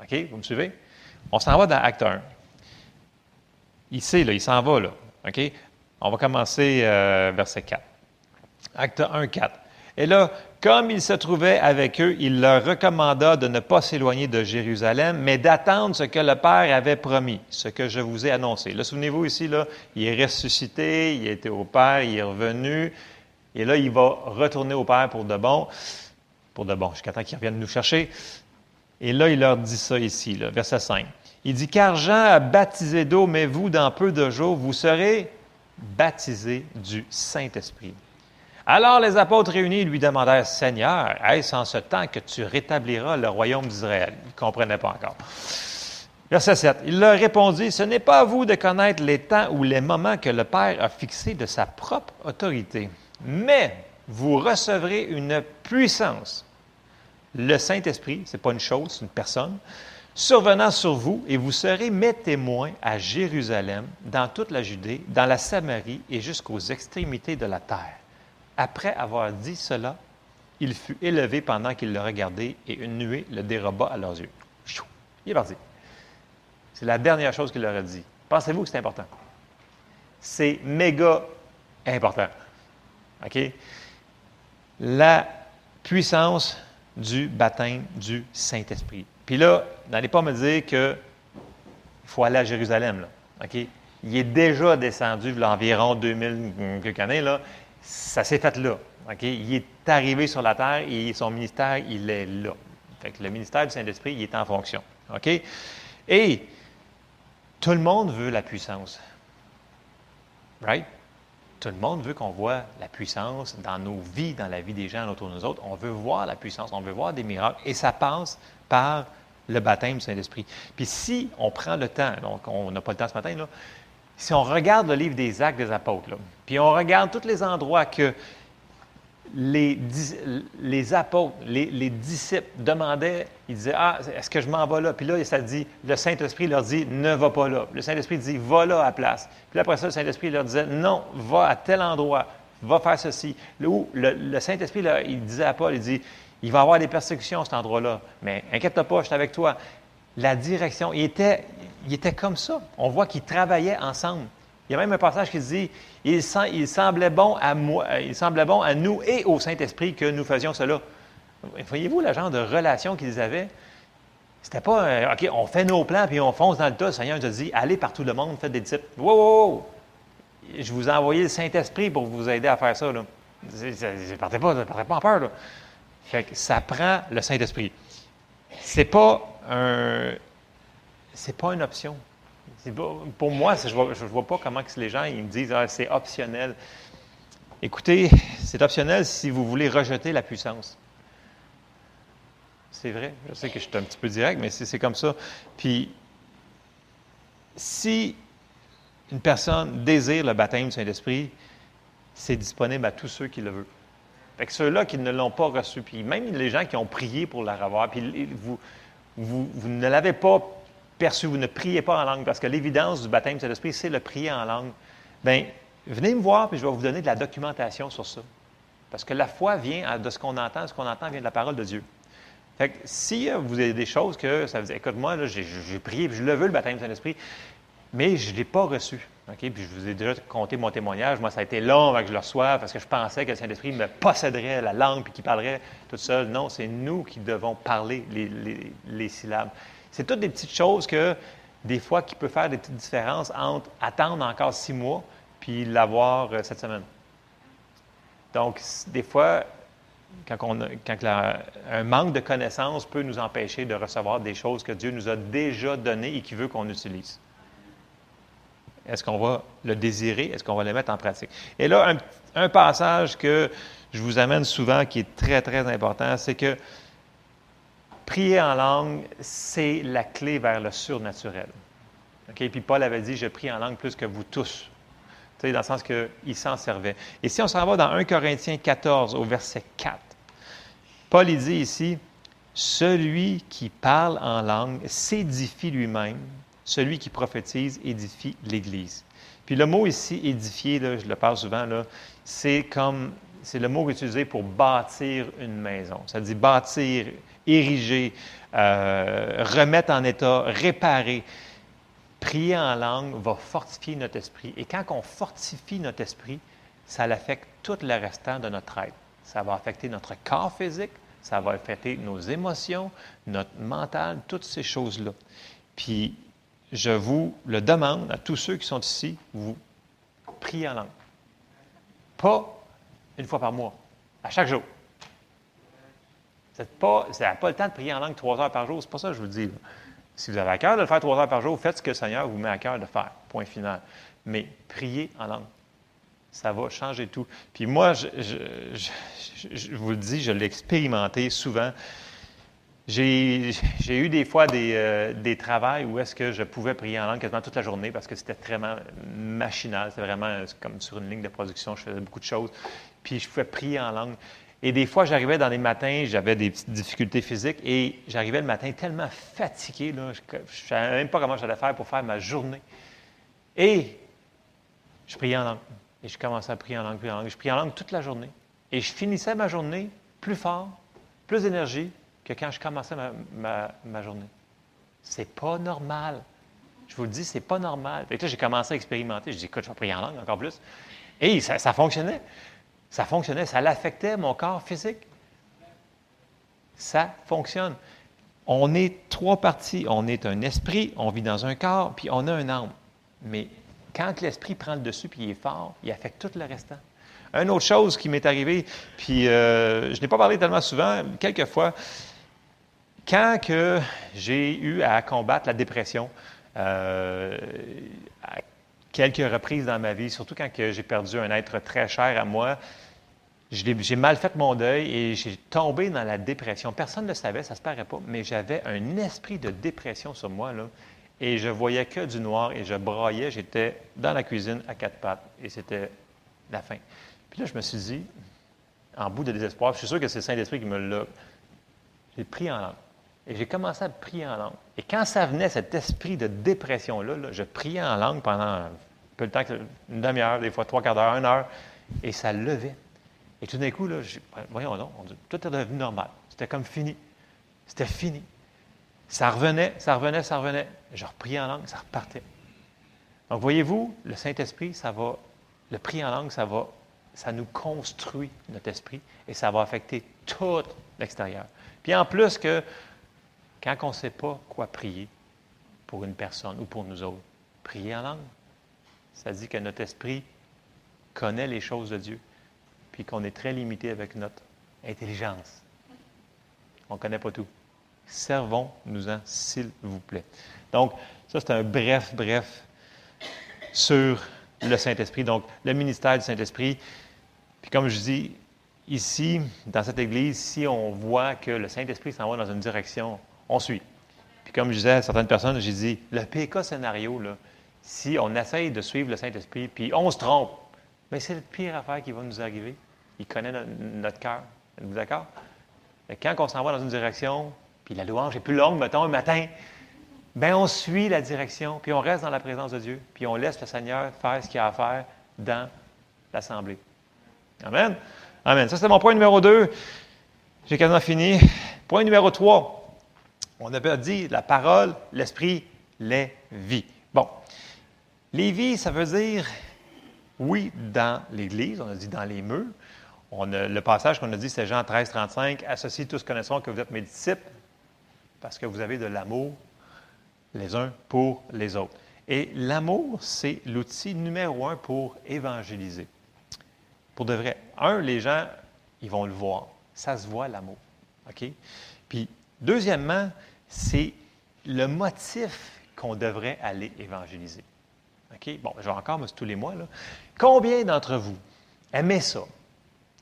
OK? Vous me suivez? On s'en va dans Acte 1. Il sait, là, il s'en va, là. On va commencer euh, verset 4. Acte 1, 4. Et là, comme il se trouvait avec eux, il leur recommanda de ne pas s'éloigner de Jérusalem, mais d'attendre ce que le Père avait promis, ce que je vous ai annoncé. Là, souvenez-vous ici, là, il est ressuscité, il était au Père, il est revenu, et là, il va retourner au Père pour de bon, pour de bon, jusqu'à temps qu'il revienne nous chercher. Et là, il leur dit ça ici, verset 5. Il dit, car a baptisé d'eau, mais vous, dans peu de jours, vous serez baptisés du Saint-Esprit. Alors les apôtres réunis lui demandèrent, Seigneur, est-ce en ce temps que tu rétabliras le royaume d'Israël? Ils ne comprenaient pas encore. Verset 7. Il leur répondit, Ce n'est pas à vous de connaître les temps ou les moments que le Père a fixés de sa propre autorité, mais vous recevrez une puissance. Le Saint-Esprit, ce n'est pas une chose, c'est une personne, survenant sur vous, et vous serez mes témoins à Jérusalem, dans toute la Judée, dans la Samarie et jusqu'aux extrémités de la terre. Après avoir dit cela, il fut élevé pendant qu'ils le regardaient, et une nuée le déroba à leurs yeux. Il est parti. C'est la dernière chose qu'il leur a dit. Pensez-vous que c'est important? C'est méga important. OK? La puissance du baptême du Saint-Esprit. Puis là, n'allez pas me dire qu'il faut aller à Jérusalem. Il est déjà descendu il environ 2000 quelques années. Ça s'est fait là. Il est arrivé sur la terre et son ministère, il est là. Fait que le ministère du Saint-Esprit, il est en fonction. Et tout le monde veut la puissance. Right? Tout le monde veut qu'on voit la puissance dans nos vies, dans la vie des gens autour de nous autres. On veut voir la puissance, on veut voir des miracles. Et ça passe par le baptême du Saint-Esprit. Puis si on prend le temps, donc on n'a pas le temps ce matin, si on regarde le livre des actes des apôtres, puis on regarde tous les endroits que les, apôtres, les, disciples demandaient, ils disaient Ah, est-ce que je m'en vais là? Puis là, ça dit le Saint-Esprit leur dit Ne va pas là. Le Saint-Esprit dit Va là à place. Puis après ça, le Saint-Esprit leur disait Non, va à tel endroit, va faire ceci. le, le Saint-Esprit, il disait à Paul Il dit Il va y avoir des persécutions à cet endroit-là, mais inquiète-toi pas, je suis avec toi. La direction, il était, il était comme ça. On voit qu'ils travaillaient ensemble. Il y a même un passage qui dit il, semblait bon à moi, euh, il semblait bon à nous et au Saint-Esprit que nous faisions cela. Voyez-vous le genre de relation qu'ils avaient? C'était pas, euh, OK, on fait nos plans puis on fonce dans le tas. Le Seigneur nous a dit allez partout le monde, faites des disciples. Wow, wow, Je vous ai envoyé le Saint-Esprit pour vous aider à faire ça. Là. Ne partez pas, pas en peur. Là. Fait que ça prend le Saint-Esprit. C'est pas un. Pas une option pour moi, je ne vois, pas comment que les gens ils me disent ah, c'est optionnel. Écoutez, c'est optionnel si vous voulez rejeter la puissance. C'est vrai. Je sais que je suis un petit peu direct, mais c'est comme ça. Puis, si une personne désire le baptême du Saint-Esprit, c'est disponible à tous ceux qui le veulent. Fait que ceux-là qui ne l'ont pas reçu, puis même les gens qui ont prié pour la revoir, puis vous, vous ne l'avez pas perçu, vous ne priez pas en langue, parce que l'évidence du baptême de l'Esprit, c'est le prier en langue. Bien, venez me voir, puis je vais vous donner de la documentation sur ça. Parce que la foi vient de ce qu'on entend, ce qu'on entend vient de la parole de Dieu. Fait que si vous avez des choses que ça vous dit, écoute, moi, j'ai prié, puis je le veux, le baptême de Saint-Esprit, mais je ne l'ai pas reçu. OK? Puis je vous ai déjà conté mon témoignage. Moi, ça a été long avant que je le reçoive parce que je pensais que le Saint-Esprit me posséderait la langue puis qu'il parlerait tout seul. Non, c'est nous qui devons parler les syllabes. C'est toutes des petites choses que, des fois, qui peuvent faire des petites différences entre attendre encore six mois puis l'avoir euh, cette semaine. Donc, des fois, quand, on un manque de connaissances peut nous empêcher de recevoir des choses que Dieu nous a déjà données et qu'il veut qu'on utilise. Est-ce qu'on va le désirer? Est-ce qu'on va le mettre en pratique? Et là, un passage que je vous amène souvent qui est très, très important, c'est que prier en langue, c'est la clé vers le surnaturel. Puis Paul avait dit, je prie en langue plus que vous tous. Dans le sens qu'il s'en servait. Et si on s'en va dans 1 Corinthiens 14 au verset 4, Paul dit ici, celui qui parle en langue s'édifie lui-même, celui qui prophétise édifie l'Église. Puis le mot ici, édifier, je le parle souvent, c'est comme, c'est le mot utilisé pour bâtir une maison. Ça dit bâtir ériger, euh, remettre en état, réparer. Prier en langue va fortifier notre esprit. Et quand on fortifie notre esprit, ça affecte tout le restant de notre être. Ça va affecter notre corps physique, ça va affecter nos émotions, notre mental, toutes ces choses-là. Puis, je vous le demande à tous ceux qui sont ici, vous priez en langue. Pas une fois par mois, à chaque jour. Vous n'avez pas, le temps de prier en langue trois heures par jour. C'est pas ça que je vous dis. Si vous avez à cœur de le faire trois heures par jour, faites ce que le Seigneur vous met à cœur de faire. Point final. Mais priez en langue. Ça va changer tout. Puis moi, je, vous le dis, je l'ai expérimenté souvent. J'ai eu des fois des, euh, des travails où est-ce que je pouvais prier en langue quasiment toute la journée parce que c'était vraiment machinal. C'était vraiment comme sur une ligne de production. Je faisais beaucoup de choses. Puis je pouvais prier en langue. Et des fois, j'arrivais dans les matins, j'avais des petites difficultés physiques et j'arrivais le matin tellement fatigué, là, je ne savais même pas comment j'allais faire pour faire ma journée. Et je priais en langue. Et je commençais à prier en langue, prier en langue. Je priais en langue toute la journée. Et je finissais ma journée plus fort, plus d'énergie que quand je commençais ma, ma, ma journée. C'est pas normal. Je vous le dis, c'est pas normal. Et là, j'ai commencé à expérimenter. Je dis, écoute, je vais prier en langue encore plus. Et ça, ça fonctionnait. Ça fonctionnait, ça l'affectait mon corps physique? Ça fonctionne. On est trois parties. On est un esprit, on vit dans un corps, puis on a un âme. Mais quand l'esprit prend le dessus puis il est fort, il affecte tout le restant. Une autre chose qui m'est arrivée, puis euh, je n'ai pas parlé tellement souvent, quelquefois, quand que j'ai eu à combattre la dépression, euh, quelques reprises dans ma vie, surtout quand j'ai perdu un être très cher à moi, j'ai mal fait mon deuil et j'ai tombé dans la dépression. Personne ne le savait, ça ne se paraît pas, mais j'avais un esprit de dépression sur moi, là, et je voyais que du noir et je braillais. J'étais dans la cuisine à quatre pattes et c'était la fin. Puis là, je me suis dit, en bout de désespoir, je suis sûr que c'est Saint-Esprit qui me l'a. J'ai pris en langue. Et j'ai commencé à prier en langue. Et quand ça venait, cet esprit de dépression-là, je priais en langue pendant peu de temps, une demi-heure, des fois trois quarts d'heure, une heure, et ça levait. Et tout d'un coup, là, voyons donc, tout est devenu normal. C'était comme fini. C'était fini. Ça revenait, ça revenait, ça revenait. Je repriais en langue, ça repartait. Donc, voyez-vous, le Saint-Esprit, ça va, le prier en langue, ça va, ça nous construit notre esprit et ça va affecter tout l'extérieur. Puis en plus que, quand on ne sait pas quoi prier pour une personne ou pour nous autres, prier en langue, ça dit que notre esprit connaît les choses de Dieu puis qu'on est très limité avec notre intelligence. On ne connaît pas tout. Servons-nous-en, s'il vous plaît. Donc, ça, c'est un bref, bref sur le Saint-Esprit. Donc, le ministère du Saint-Esprit. Puis, comme je dis, ici, dans cette Église, si on voit que le Saint-Esprit s'en va dans une direction, on suit. Puis, comme je disais à certaines personnes, j'ai dit, le PK scénario, là, si on essaye de suivre le Saint-Esprit, puis on se trompe, mais c'est la pire affaire qui va nous arriver. Il connaît notre, cœur. Êtes-vous d'accord? Quand on s'en va dans une direction, puis la louange est plus longue, mettons, un matin, bien, on suit la direction, puis on reste dans la présence de Dieu, puis on laisse le Seigneur faire ce qu'il a à faire dans l'Assemblée. Amen? Amen. Ça, c'est mon point numéro 2. J'ai quasiment fini. Point numéro 3. On avait dit la parole, l'esprit, les vies. Bon. Vies, ça veut dire, oui, dans l'Église, on a dit dans les murs, le passage qu'on a dit, c'est Jean 13, 35. Associez tous connaisseront que vous êtes mes disciples parce que vous avez de l'amour les uns pour les autres. Et l'amour, c'est l'outil numéro un pour évangéliser. Pour de vrai. Un, les gens, ils vont le voir. Ça se voit, l'amour. Puis, deuxièmement, c'est le motif qu'on devrait aller évangéliser. OK? Bon, je vais encore, tous les mois. Combien d'entre vous aimez ça?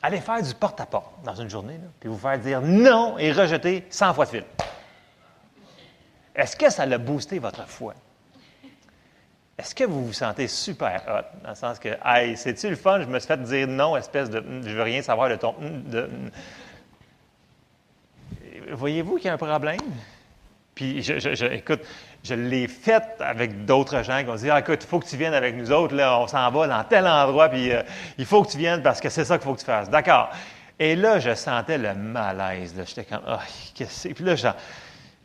Allez faire du porte-à-porte dans une journée, puis vous faire dire non et rejeter 100 fois de fil. Est-ce que ça l'a boosté votre foi? Est-ce que vous vous sentez super hot, dans le sens que, hey, c'est-tu le fun, je me suis fait dire non, espèce de, je veux rien savoir de ton. De, Voyez-vous qu'il y a un problème? Puis, je, écoute, je l'ai fait avec d'autres gens qui ont dit ah, écoute, il faut que tu viennes avec nous autres, là, on s'en va dans tel endroit, puis euh, il faut que tu viennes parce que c'est ça qu'il faut que tu fasses. D'accord. Et là, je sentais le malaise. J'étais comme Ah, qu'est-ce que c'est? Puis là, genre,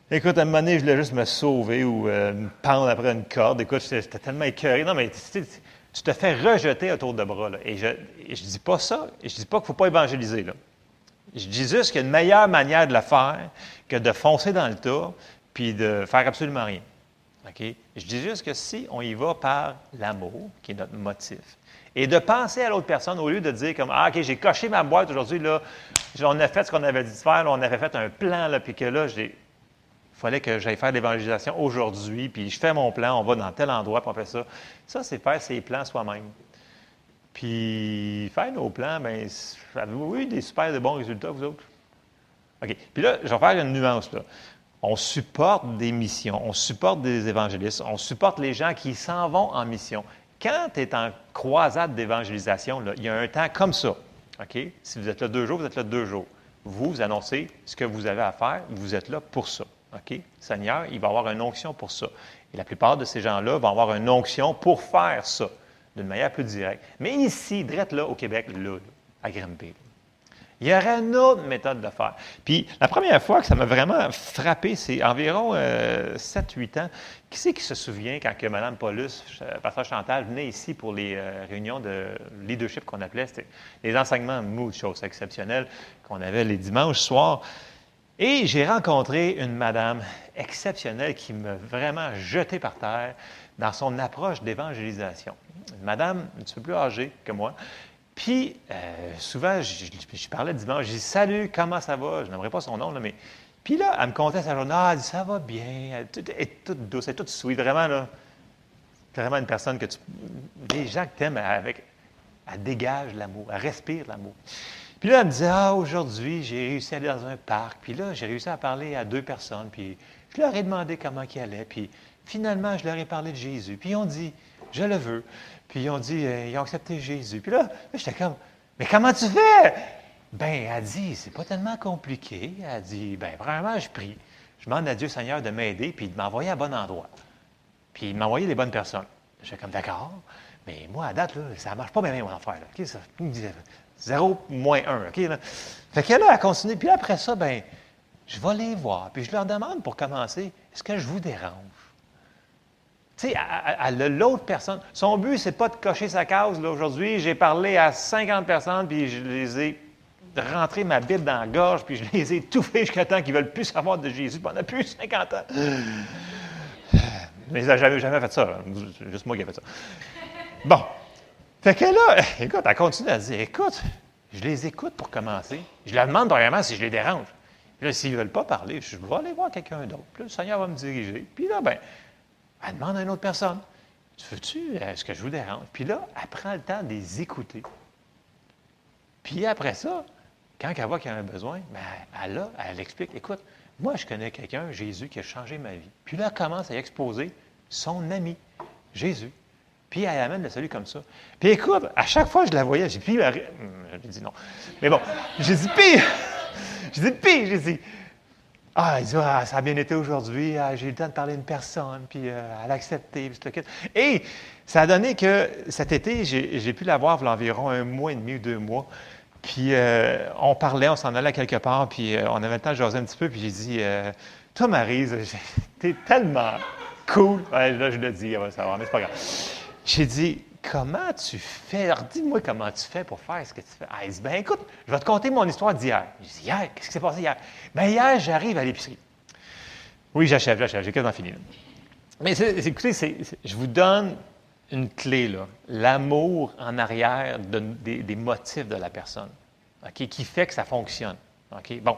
écoute, à un moment donné, je voulais juste me sauver ou euh, me pendre après une corde. Écoute, j'étais tellement écœuré. Non, mais tu, te fais rejeter autour de bras. Là. Et je ne dis pas ça. Je dis pas qu'il ne faut pas évangéliser. Là. Je dis juste qu'il y a une meilleure manière de le faire que de foncer dans le tas puis de faire absolument rien. Je dis juste que si on y va par l'amour, qui est notre motif, et de penser à l'autre personne au lieu de dire comme Ah, OK, j'ai coché ma boîte aujourd'hui, là, on a fait ce qu'on avait dit de faire, on avait fait un plan, là, puis que là, il fallait que j'aille faire l'évangélisation aujourd'hui, puis je fais mon plan, on va dans tel endroit, puis on fait ça. Ça, c'est faire ses plans soi-même. Puis faire nos plans, bien, avez-vous eu des super de bons résultats, vous autres? OK. Puis là, je vais faire une nuance, là on supporte des missions, on supporte des évangélistes, on supporte les gens qui s'en vont en mission. Quand tu es en croisade d'évangélisation, il y a un temps comme ça. Si vous êtes là deux jours, vous êtes là deux jours. Vous, vous annoncez ce que vous avez à faire, vous êtes là pour ça. OK? Seigneur, il va avoir une onction pour ça. Et la plupart de ces gens-là vont avoir une onction pour faire ça, d'une manière plus directe. Mais ici, direct là, au Québec, là, à Grimby, il y aurait une autre méthode de faire. Puis la première fois que ça m'a vraiment frappé, c'est environ 7-8 euh, ans. Qui c'est qui se souvient quand que Mme Paulus, euh, Pasteur Chantal, venait ici pour les euh, réunions de leadership qu'on appelait, c'était les enseignements mou, choses exceptionnelles qu'on avait les dimanches soirs. Et j'ai rencontré une madame exceptionnelle qui m'a vraiment jeté par terre dans son approche d'évangélisation. Une madame un petit plus âgée que moi. Puis, euh, souvent, je, je, parlais dimanche, je dis Salut, comment ça va? Je n'aimerais pas son nom, là, mais. Puis là, elle me contait sa journée. Ah, elle dit Ça va bien? Elle est toute douce, elle est toute sweet, vraiment, là. Vraiment une personne que tu. Des gens que tu aimes avec. Elle dégage l'amour, elle respire l'amour. Puis là, elle me disait, ah, aujourd'hui, j'ai réussi à aller dans un parc. Puis là, j'ai réussi à parler à deux personnes. Puis je leur ai demandé comment ils allaient. Puis finalement, je leur ai parlé de Jésus. Puis ils ont dit, je le veux. Puis ils ont dit, euh, ils ont accepté Jésus. Puis là, j'étais comme, mais comment tu fais? Ben, elle dit, c'est pas tellement compliqué. Elle dit, ben, vraiment, je prie. Je demande à Dieu Seigneur de m'aider, puis de m'envoyer à bon endroit. Puis il m'envoyer les bonnes personnes. J'étais comme, d'accord. Mais moi, à date, là, ça ne marche pas bien, mon affaire. Là. Ça, 0 moins 1. OK? Là? Fait que là, elle continue. Puis après ça, ben, je vais les voir. Puis je leur demande pour commencer, est-ce que je vous dérange? Tu sais, l'autre personne, son but, c'est pas de cocher sa case. Aujourd'hui, j'ai parlé à 50 personnes, puis je les ai rentré ma bite dans la gorge, puis je les ai étouffés jusqu'à temps qu'ils veulent plus savoir de Jésus pendant plus de 50 ans. Mais ils n'ont jamais, fait ça. Juste moi qui ai fait ça. Bon. Fait que là, écoute, elle continue à dire Écoute, je les écoute pour commencer. Je leur demande vraiment si je les dérange. Là, s'ils ne veulent pas parler, je vais aller voir quelqu'un d'autre. Le Seigneur va me diriger. Puis là, ben, elle demande à une autre personne Veux-tu, est-ce que je vous dérange? Puis là, elle prend le temps de les écouter. Puis après ça, quand elle voit qu'il y a un besoin, ben, elle, là, elle explique Écoute, moi, je connais quelqu'un, Jésus, qui a changé ma vie. Puis là, elle commence à exposer son ami, Jésus. Puis elle amène le salut comme ça. Puis écoute, à chaque fois que je la voyais, j'ai dit, hum, j'ai dit non. Mais bon, j'ai dit, puis, j'ai dit, puis, j'ai dit, ah, elle dit, ah, ça a bien été aujourd'hui, ah, j'ai eu le temps de parler à une personne, puis euh, elle a accepté, puis Et ça a donné que cet été, j'ai pu la voir il environ un mois et demi ou deux mois. Puis euh, on parlait, on s'en allait quelque part, puis euh, on avait le temps de jaser un petit peu, puis j'ai dit, toi, Marise, t'es tellement cool. là, je le dis, elle va savoir, mais c'est pas grave. J'ai dit, comment tu fais? Alors, dis-moi comment tu fais pour faire ce que tu fais. Ah, elle dit, ben écoute, je vais te conter mon histoire d'hier. Je dis, hier, qu'est-ce qui s'est passé hier? Ben hier, j'arrive à l'épicerie. Oui, j'achève, j'achève, j'ai quasiment fini. Mais écoutez, je vous donne une clé, là. L'amour en arrière des, motifs de la personne, qui fait que ça fonctionne. OK? Bon.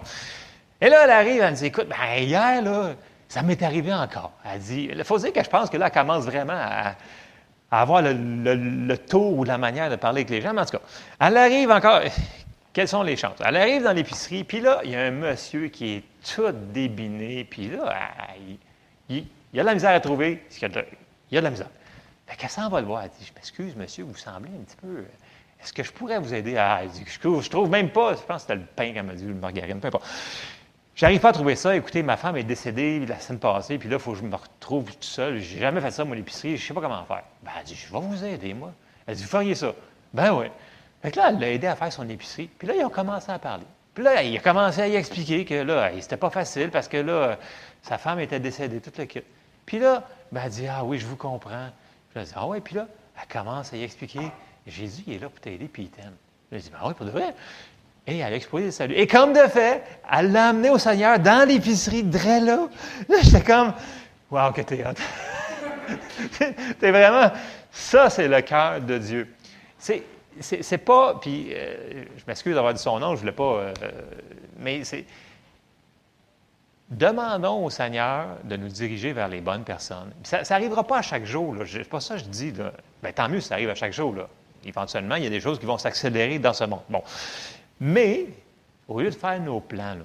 Et là, elle arrive, elle me dit, écoute, ben hier, là, ça m'est arrivé encore. Elle dit, il faut dire que je pense que là, elle commence vraiment à à avoir le, taux ou la manière de parler avec les gens. Mais en tout cas, elle arrive encore. Quelles sont les chances? Elle arrive dans l'épicerie, puis là, il y a un monsieur qui est tout débiné, puis là, il, y a de la misère à trouver. Il y a de, il la misère. Fait qu'elle s'en va le voir. Elle dit Je m'excuse, monsieur, vous semblez un petit peu. Est-ce que je pourrais vous aider à. Elle dit, je, trouve, trouve même pas. Je pense que c'était le pain qu'elle m'a dit, le margarine, peu importe. J'arrive pas à trouver ça. Écoutez, ma femme est décédée la semaine passée, puis là, il faut que je me retrouve tout seul. J'ai jamais fait ça, mon épicerie, je sais pas comment faire. Ben, elle dit, je vais vous aider, moi. Elle dit, vous feriez ça. Ben oui. Fait que là, elle l'a aidé à faire son épicerie. Puis là, ils ont commencé à parler. Puis là, il a commencé à y expliquer que là, c'était pas facile parce que là, sa femme était décédée, toute le kit. Puis là, ben, elle dit, ah oui, je vous comprends. Puis elle dit, ah oui, puis là, elle commence à y expliquer, Jésus, il est là pour t'aider, puis il t'aime. Elle dit, ben oui, pour de vrai. Et elle a exposé le. Et comme de fait, elle l'a amené au Seigneur dans l'épicerie de là. Là, j'étais comme, wow, que t'es hot. c'est vraiment, ça, c'est le cœur de Dieu. C'est, c'est, pas, puis euh, je m'excuse d'avoir dit son nom, je voulais pas, euh, mais c'est, demandons au Seigneur de nous diriger vers les bonnes personnes. Ça n'arrivera pas à chaque jour, C'est pas ça que je dis, là. Ben, tant mieux ça arrive à chaque jour, là. Éventuellement, il y a des choses qui vont s'accélérer dans ce monde. Bon. Mais, au lieu de faire nos plans,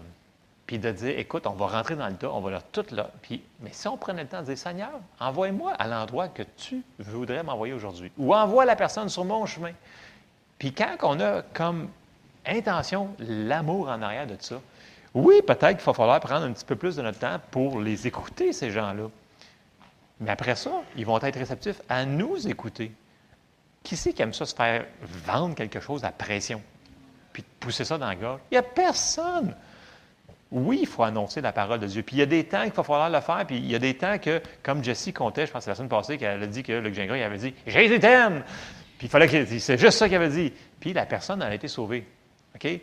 puis de dire, écoute, on va rentrer dans le tas, on va leur tout là. Puis, mais si on prenait le temps de dire, Seigneur, envoie-moi à l'endroit que tu voudrais m'envoyer aujourd'hui, ou envoie la personne sur mon chemin. Puis quand on a comme intention l'amour en arrière de ça, oui, peut-être qu'il va falloir prendre un petit peu plus de notre temps pour les écouter, ces gens-là. Mais après ça, ils vont être réceptifs à nous écouter. Qui c'est qui aime ça se faire vendre quelque chose à pression? Puis de pousser ça dans la gorge. Il n'y a personne. Oui, il faut annoncer la parole de Dieu. Puis il y a des temps qu'il va falloir le faire, puis il y a des temps que, comme Jessie comptait, je pense que c'est la semaine passée qu'elle a dit que Luc Gingras, il avait dit Jésus t'aime Puis il fallait qu'il c'est juste ça qu'il avait dit. Puis la personne a été sauvée. OK? Il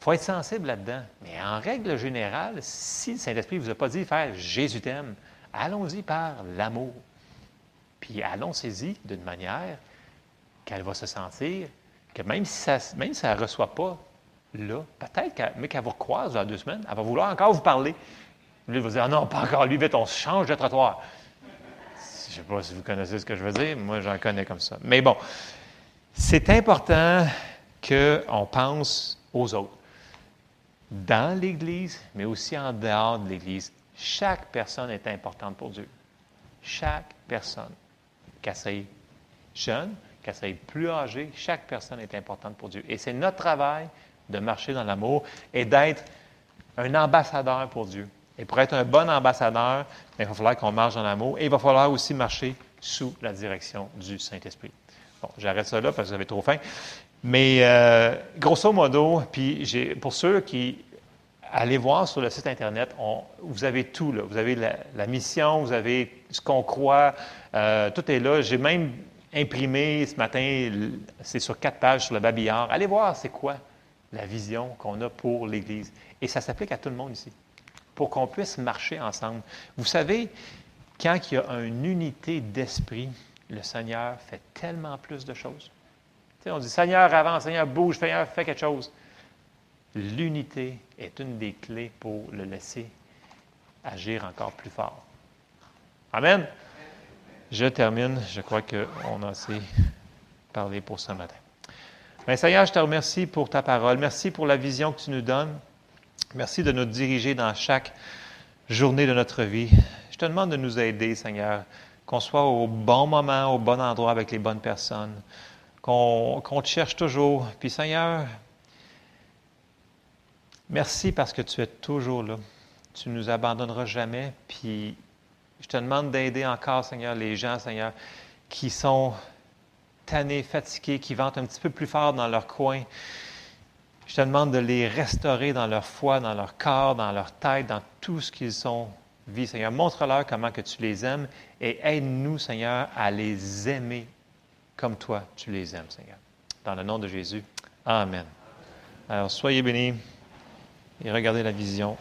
faut être sensible là-dedans. Mais en règle générale, si le Saint-Esprit ne vous a pas dit faire Jésus t'aime, allons-y par l'amour. Puis allons-y d'une manière qu'elle va se sentir que même si ça même si ne reçoit pas là, peut-être qu'elle, mais qu'elle vous recroise dans deux semaines, elle va vouloir encore vous parler. Lui va dire ah non, pas encore lui, vite, on se change de trottoir. Je ne sais pas si vous connaissez ce que je veux dire, moi j'en connais comme ça. Mais bon, c'est important qu'on pense aux autres. Dans l'Église, mais aussi en dehors de l'Église, chaque personne est importante pour Dieu. Chaque personne. Qu'elle soit jeune, qu'elle soit plus âgée, chaque personne est importante pour Dieu. Et c'est notre travail de marcher dans l'amour et d'être un ambassadeur pour Dieu. Et pour être un bon ambassadeur, il va falloir qu'on marche dans l'amour et il va falloir aussi marcher sous la direction du Saint-Esprit. Bon, j'arrête ça là parce que avez trop faim. Mais euh, grosso modo, puis pour ceux qui allez voir sur le site Internet, vous avez tout là. Vous avez la, mission, vous avez ce qu'on croit, euh, tout est là. J'ai même imprimé ce matin, c'est sur quatre pages sur le babillard. Allez voir c'est quoi la vision qu'on a pour l'Église. Et ça s'applique à tout le monde ici, pour qu'on puisse marcher ensemble. Vous savez, quand il y a une unité d'esprit, le Seigneur fait tellement plus de choses. on dit Seigneur, avance, Seigneur, bouge, Seigneur, fais quelque chose. L'unité est une des clés pour le laisser agir encore plus fort. Amen. Je termine. Je crois qu'on a assez parlé pour ce matin. Bien, Seigneur, je te remercie pour ta parole. Merci pour la vision que tu nous donnes. Merci de nous diriger dans chaque journée de notre vie. Je te demande de nous aider, Seigneur, qu'on soit au bon moment, au bon endroit avec les bonnes personnes, qu'on te cherche toujours. Puis, Seigneur, merci parce que tu es toujours là. Tu ne nous abandonneras jamais. Puis, je te demande d'aider encore, Seigneur, les gens, Seigneur, qui sont tannés, fatigués, qui vantent un petit peu plus fort dans leur coin. Je te demande de les restaurer dans leur foi, dans leur corps, dans leur tête, dans tout ce qu'ils ont vu. Seigneur, montre-leur comment que tu les aimes et aide-nous, Seigneur, à les aimer comme toi, tu les aimes, Seigneur. Dans le nom de Jésus. Amen. Alors, soyez bénis et regardez la vision